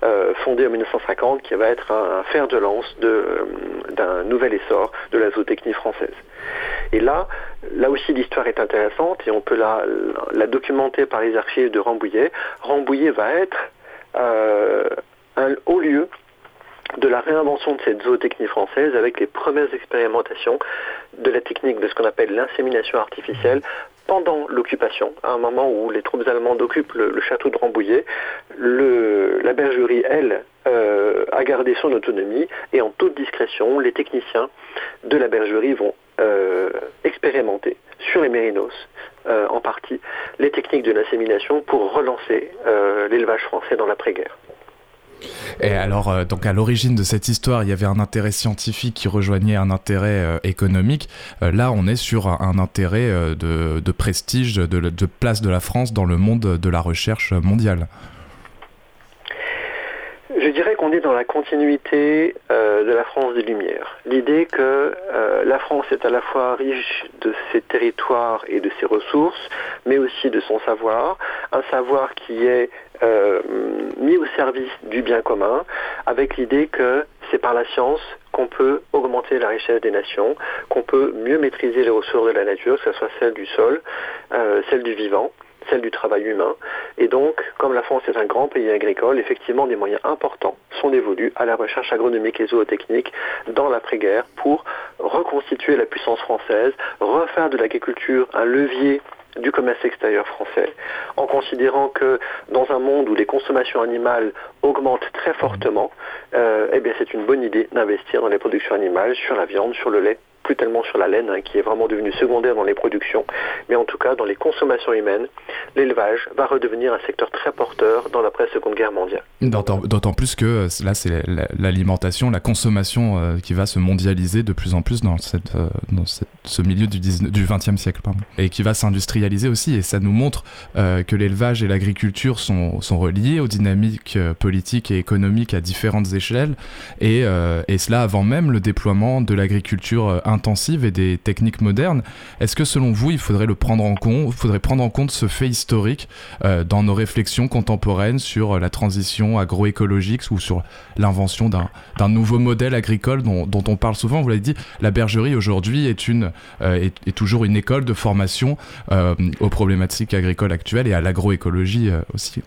euh, fondé en 1950, qui va être un, fer de lance euh, d'un nouvel essor de la zootechnie française. Et là, là aussi l'histoire est intéressante et on peut la, documenter par les archives de Rambouillet. Rambouillet va être un haut lieu de la réinvention de cette zootechnie française avec les premières expérimentations de la technique de ce qu'on appelle l'insémination artificielle pendant l'occupation, à un moment où les troupes allemandes occupent le, château de Rambouillet, la bergerie, elle, euh, a gardé son autonomie et en toute discrétion, les techniciens de la bergerie vont euh, expérimenter sur les mérinos, euh, en partie, les techniques de l'insémination pour relancer l'élevage français dans l'après-guerre. Et alors, euh, donc à l'origine de cette histoire, il y avait un intérêt scientifique qui rejoignait un intérêt euh, économique. Euh, là, on est sur un, intérêt de, prestige, de, place de la France dans le monde de la recherche mondiale. Qu'on est dans la continuité de la France des Lumières. L'idée que la France est à la fois riche de ses territoires et de ses ressources, mais aussi de son savoir, un savoir qui est euh, mis au service du bien commun, avec l'idée que c'est par la science qu'on peut augmenter la richesse des nations, qu'on peut mieux maîtriser les ressources de la nature, que ce soit celle du sol, euh, celle du vivant, celle du travail humain. Et donc, comme la France est un grand pays agricole, effectivement, des moyens importants sont dévolus à la recherche agronomique et zootechnique dans l'après-guerre pour reconstituer la puissance française, refaire de l'agriculture un levier du commerce extérieur français, en considérant que dans un monde où les consommations animales augmentent très fortement, euh, eh c'est une bonne idée d'investir dans les productions animales, sur la viande, sur le lait, plus tellement sur la laine, hein, qui est vraiment devenue secondaire dans les productions, mais en tout cas dans les consommations humaines, l'élevage va redevenir un secteur très porteur dans l'après-seconde guerre mondiale. D'autant plus que euh, là, c'est l'alimentation, la consommation euh, qui va se mondialiser de plus en plus dans, cette, euh, dans ce milieu du, 19, du 20e siècle, pardon, et qui va s'industrialiser aussi, et ça nous montre que l'élevage et l'agriculture sont, sont reliés aux dynamiques politiques et économiques à différentes échelles, et, et cela avant même le déploiement de l'agriculture industrielle intensives et des techniques modernes. Est-ce que selon vous, il faudrait le prendre en compte, faudrait prendre en compte ce fait historique dans nos réflexions contemporaines sur la transition agroécologique ou sur l'invention d'un nouveau modèle agricole dont, on parle souvent? Vous l'avez dit, la bergerie aujourd'hui est, une, est, est, toujours une école de formation aux problématiques agricoles actuelles et à l'agroécologie aussi.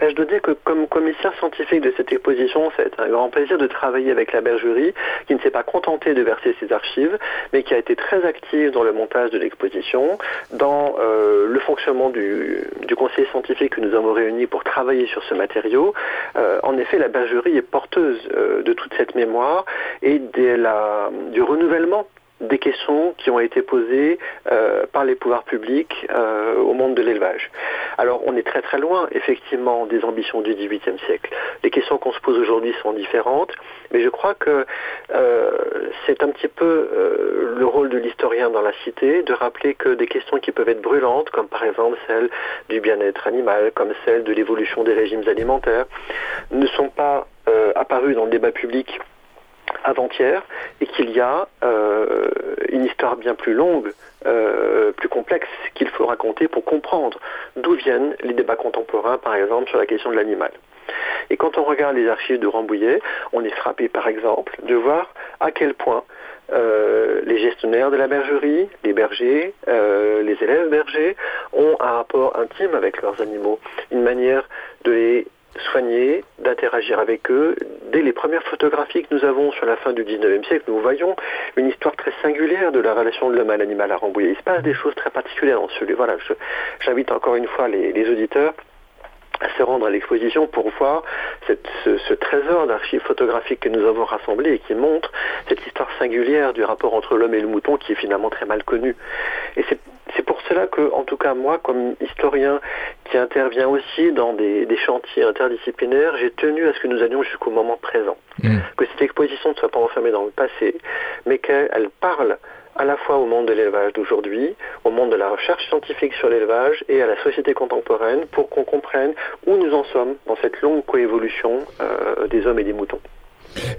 Je dois dire que comme commissaire scientifique de cette exposition, c'est un grand plaisir de travailler avec la bergerie, qui ne s'est pas contentée de verser ses archives, mais qui a été très active dans le montage de l'exposition, dans euh, le fonctionnement du, conseil scientifique que nous avons réuni pour travailler sur ce matériau. Euh, en effet, la bergerie est porteuse euh, de toute cette mémoire et du renouvellement des questions qui ont été posées euh, par les pouvoirs publics euh, au monde de l'élevage. Alors on est très très loin effectivement des ambitions du XVIIIe siècle. Les questions qu'on se pose aujourd'hui sont différentes, mais je crois que euh, c'est un petit peu le rôle de l'historien dans la cité de rappeler que des questions qui peuvent être brûlantes, comme par exemple celle du bien-être animal, comme celle de l'évolution des régimes alimentaires, ne sont pas apparues dans le débat public avant-hier et qu'il y a euh, une histoire bien plus longue, euh, plus complexe qu'il faut raconter pour comprendre d'où viennent les débats contemporains, par exemple, sur la question de l'animal. Et quand on regarde les archives de Rambouillet, on est frappé, par exemple, de voir à quel point euh, les gestionnaires de la bergerie, les bergers, les élèves bergers ont un rapport intime avec leurs animaux, une manière de les soigner, d'interagir avec eux. Dès les premières photographies que nous avons sur la fin du 19e siècle, nous voyons une histoire très singulière de la relation de l'homme à l'animal à Rambouillet. Il se passe des choses très particulières dans celui. Voilà, j'invite encore une fois les, auditeurs à se rendre à l'exposition pour voir ce, trésor d'archives photographiques que nous avons rassemblé et qui montre cette histoire singulière du rapport entre l'homme et le mouton qui est finalement très mal connu. Et c'est c'est pour cela que, en tout cas, moi, comme historien qui intervient aussi dans des, chantiers interdisciplinaires, j'ai tenu à ce que nous allions jusqu'au moment présent. Mm. Que cette exposition ne soit pas enfermée dans le passé, mais qu'elle parle à la fois au monde de l'élevage d'aujourd'hui, au monde de la recherche scientifique sur l'élevage et à la société contemporaine pour qu'on comprenne où nous en sommes dans cette longue coévolution euh, des hommes et des moutons.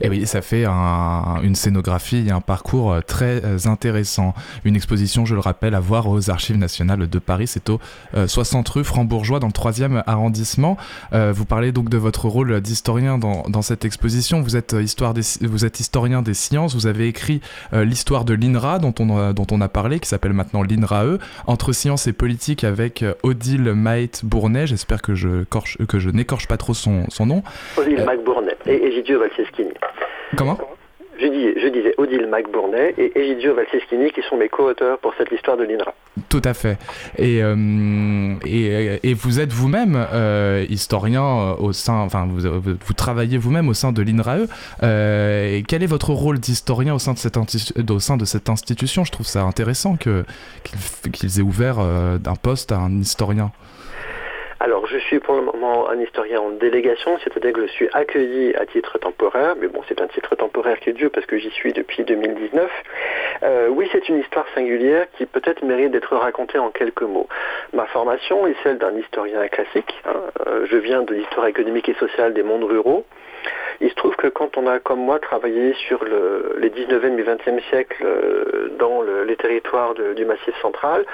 Et oui, ça fait une scénographie et un parcours euh, très euh, intéressant. Une exposition, je le rappelle, à voir aux Archives nationales de Paris. C'est au 60 euh, rue Frambourgeois, dans le 3e arrondissement. vous parlez donc de votre rôle d'historien dans, cette exposition. Vous êtes, histoire vous êtes historien des sciences. Vous avez écrit l'histoire de l'INRA, dont on, dont on a parlé, qui s'appelle maintenant l'INRAE, entre sciences et politique avec Odile Maït Bournet. J'espère que je, que je n'écorche pas trop son, son nom. Odile Maït Bournet et Egidio Valseski. Comment je, je, disais Odile MacBournay et Egidio Valseschini qui sont mes co-auteurs pour cette histoire de l'INRA. Tout à fait. Et, euh, et, vous êtes vous-même euh, historien euh, au sein, enfin vous, vous travaillez vous-même au sein de l'INRAE. et quel est votre rôle d'historien au, sein de cette au sein de cette institution? Je trouve ça intéressant qu'ils aient ouvert un poste à un historien. Suis pour le moment un historien en délégation, c'est-à-dire que je suis accueilli à titre temporaire, mais bon, c'est un titre temporaire qui est Dieu parce que j'y suis depuis 2019. Euh, oui, c'est une histoire singulière qui peut-être mérite d'être racontée en quelques mots. Ma formation est celle d'un historien classique. Hein. Euh, je viens de l'histoire économique et sociale des mondes ruraux. Il se trouve que quand on a, comme moi, travaillé sur les 19e et 20e siècles euh, dans les territoires du Massif central,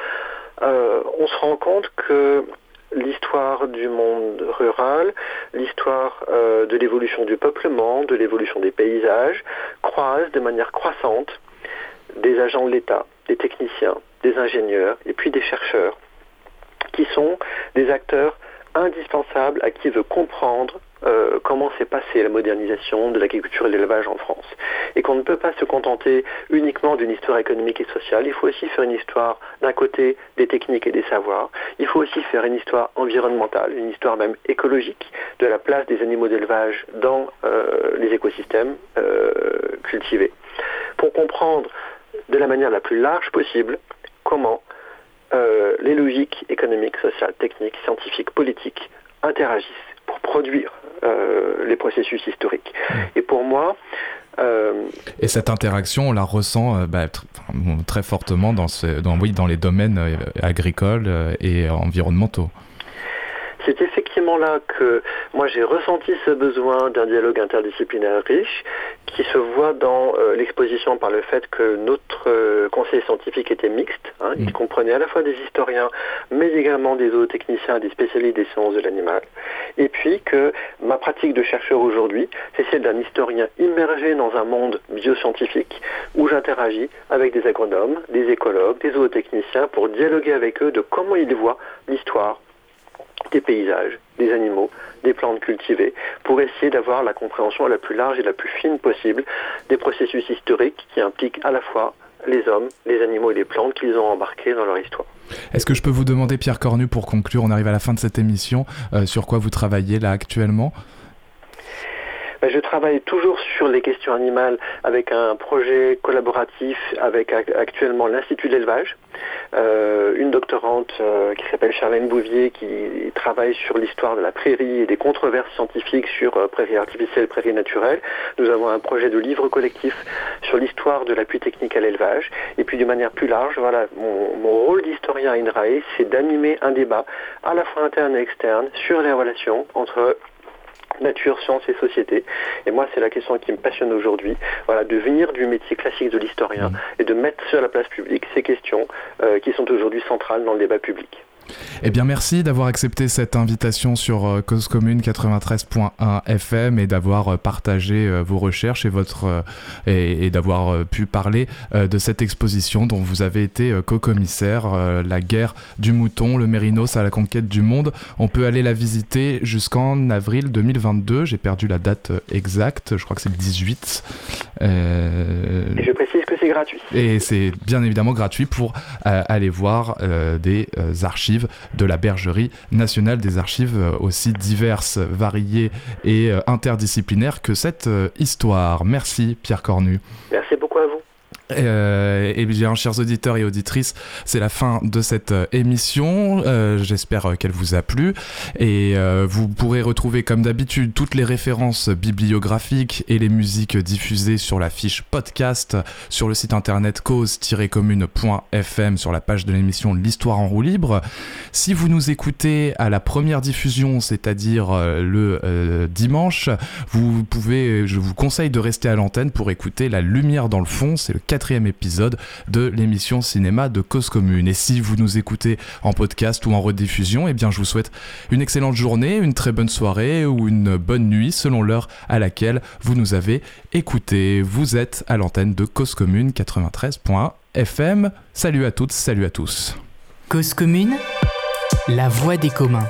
on se rend compte que l'histoire du monde rural, l'histoire euh, de l'évolution du peuplement, de l'évolution des paysages, croisent de manière croissante des agents de l'État, des techniciens, des ingénieurs et puis des chercheurs, qui sont des acteurs indispensables à qui veut comprendre euh, comment s'est passée la modernisation de l'agriculture et de l'élevage en France. Et qu'on ne peut pas se contenter uniquement d'une histoire économique et sociale, il faut aussi faire une histoire d'un côté des techniques et des savoirs, il faut aussi faire une histoire environnementale, une histoire même écologique de la place des animaux d'élevage dans euh, les écosystèmes euh, cultivés, pour comprendre de la manière la plus large possible comment les logiques économiques, sociales, techniques, scientifiques, politiques interagissent pour produire euh, les processus historiques. Et pour moi, euh, et cette interaction, on la ressent euh, bah, très fortement dans, ce, dans, oui, dans les domaines agricoles et environnementaux. C'est moment-là que moi j'ai ressenti ce besoin d'un dialogue interdisciplinaire riche qui se voit dans euh, l'exposition par le fait que notre euh, conseil scientifique était mixte. Hein. il mm. comprenait à la fois des historiens, mais également des zootechniciens, des spécialistes des sciences de l'animal. Et puis que ma pratique de chercheur aujourd'hui, c'est celle d'un historien immergé dans un monde bioscientifique où j'interagis avec des agronomes, des écologues, des zootechniciens pour dialoguer avec eux de comment ils voient l'histoire des paysages, des animaux, des plantes cultivées, pour essayer d'avoir la compréhension la plus large et la plus fine possible des processus historiques qui impliquent à la fois les hommes, les animaux et les plantes qu'ils ont embarqués dans leur histoire. Est-ce que je peux vous demander, Pierre Cornu, pour conclure, on arrive à la fin de cette émission, euh, sur quoi vous travaillez là actuellement? Ben, je travaille toujours sur les questions animales avec un projet collaboratif avec actuellement l'Institut d'élevage, euh, une doctorante euh, qui s'appelle Charlène Bouvier qui travaille sur l'histoire de la prairie et des controverses scientifiques sur euh, prairie artificielle, prairie naturelle. Nous avons un projet de livre collectif sur l'histoire de l'appui technique à l'élevage. Et puis de manière plus large, voilà, mon, mon rôle d'historien à INRAE, c'est d'animer un débat à la fois interne et externe sur les relations entre nature, science et société. Et moi, c'est la question qui me passionne aujourd'hui, voilà, de venir du métier classique de l'historien mmh. et de mettre sur la place publique ces questions euh, qui sont aujourd'hui centrales dans le débat public. Eh bien, merci d'avoir accepté cette invitation sur euh, Cause Commune 93.1 FM et d'avoir euh, partagé euh, vos recherches et votre et, d'avoir pu parler de cette exposition dont vous avez été co-commissaire, la guerre du mouton, le mérinos à la conquête du monde. On peut aller la visiter jusqu'en avril 2022. J'ai perdu la date exacte. Je crois que c'est le 18. Et je précise c'est gratuit. Et c'est bien évidemment gratuit pour aller voir des archives de la Bergerie nationale des archives euh, aussi diverses, variées et euh, interdisciplinaires que cette euh, histoire. Merci Pierre Cornu. Merci beaucoup à vous. Euh, et bien, chers auditeurs et auditrices, c'est la fin de cette euh, émission. Euh, J'espère euh, qu'elle vous a plu. Et vous pourrez retrouver, comme d'habitude, toutes les références bibliographiques et les musiques diffusées sur la fiche podcast sur le site internet cause-commune.fm sur la page de l'émission L'Histoire en roue libre. Si vous nous écoutez à la première diffusion, c'est-à-dire le dimanche, vous pouvez, je vous conseille de rester à l'antenne pour écouter La Lumière dans le fond. C'est le quatrième épisode de l'émission cinéma de Cause Commune. Et si vous nous écoutez en podcast ou en rediffusion, eh bien je vous souhaite une excellente journée, une très bonne soirée ou une bonne nuit selon l'heure à laquelle vous nous avez écouté. Vous êtes à l'antenne de Cause Commune 93.fm. Salut à toutes, salut à tous. Cause Commune, la voix des communs.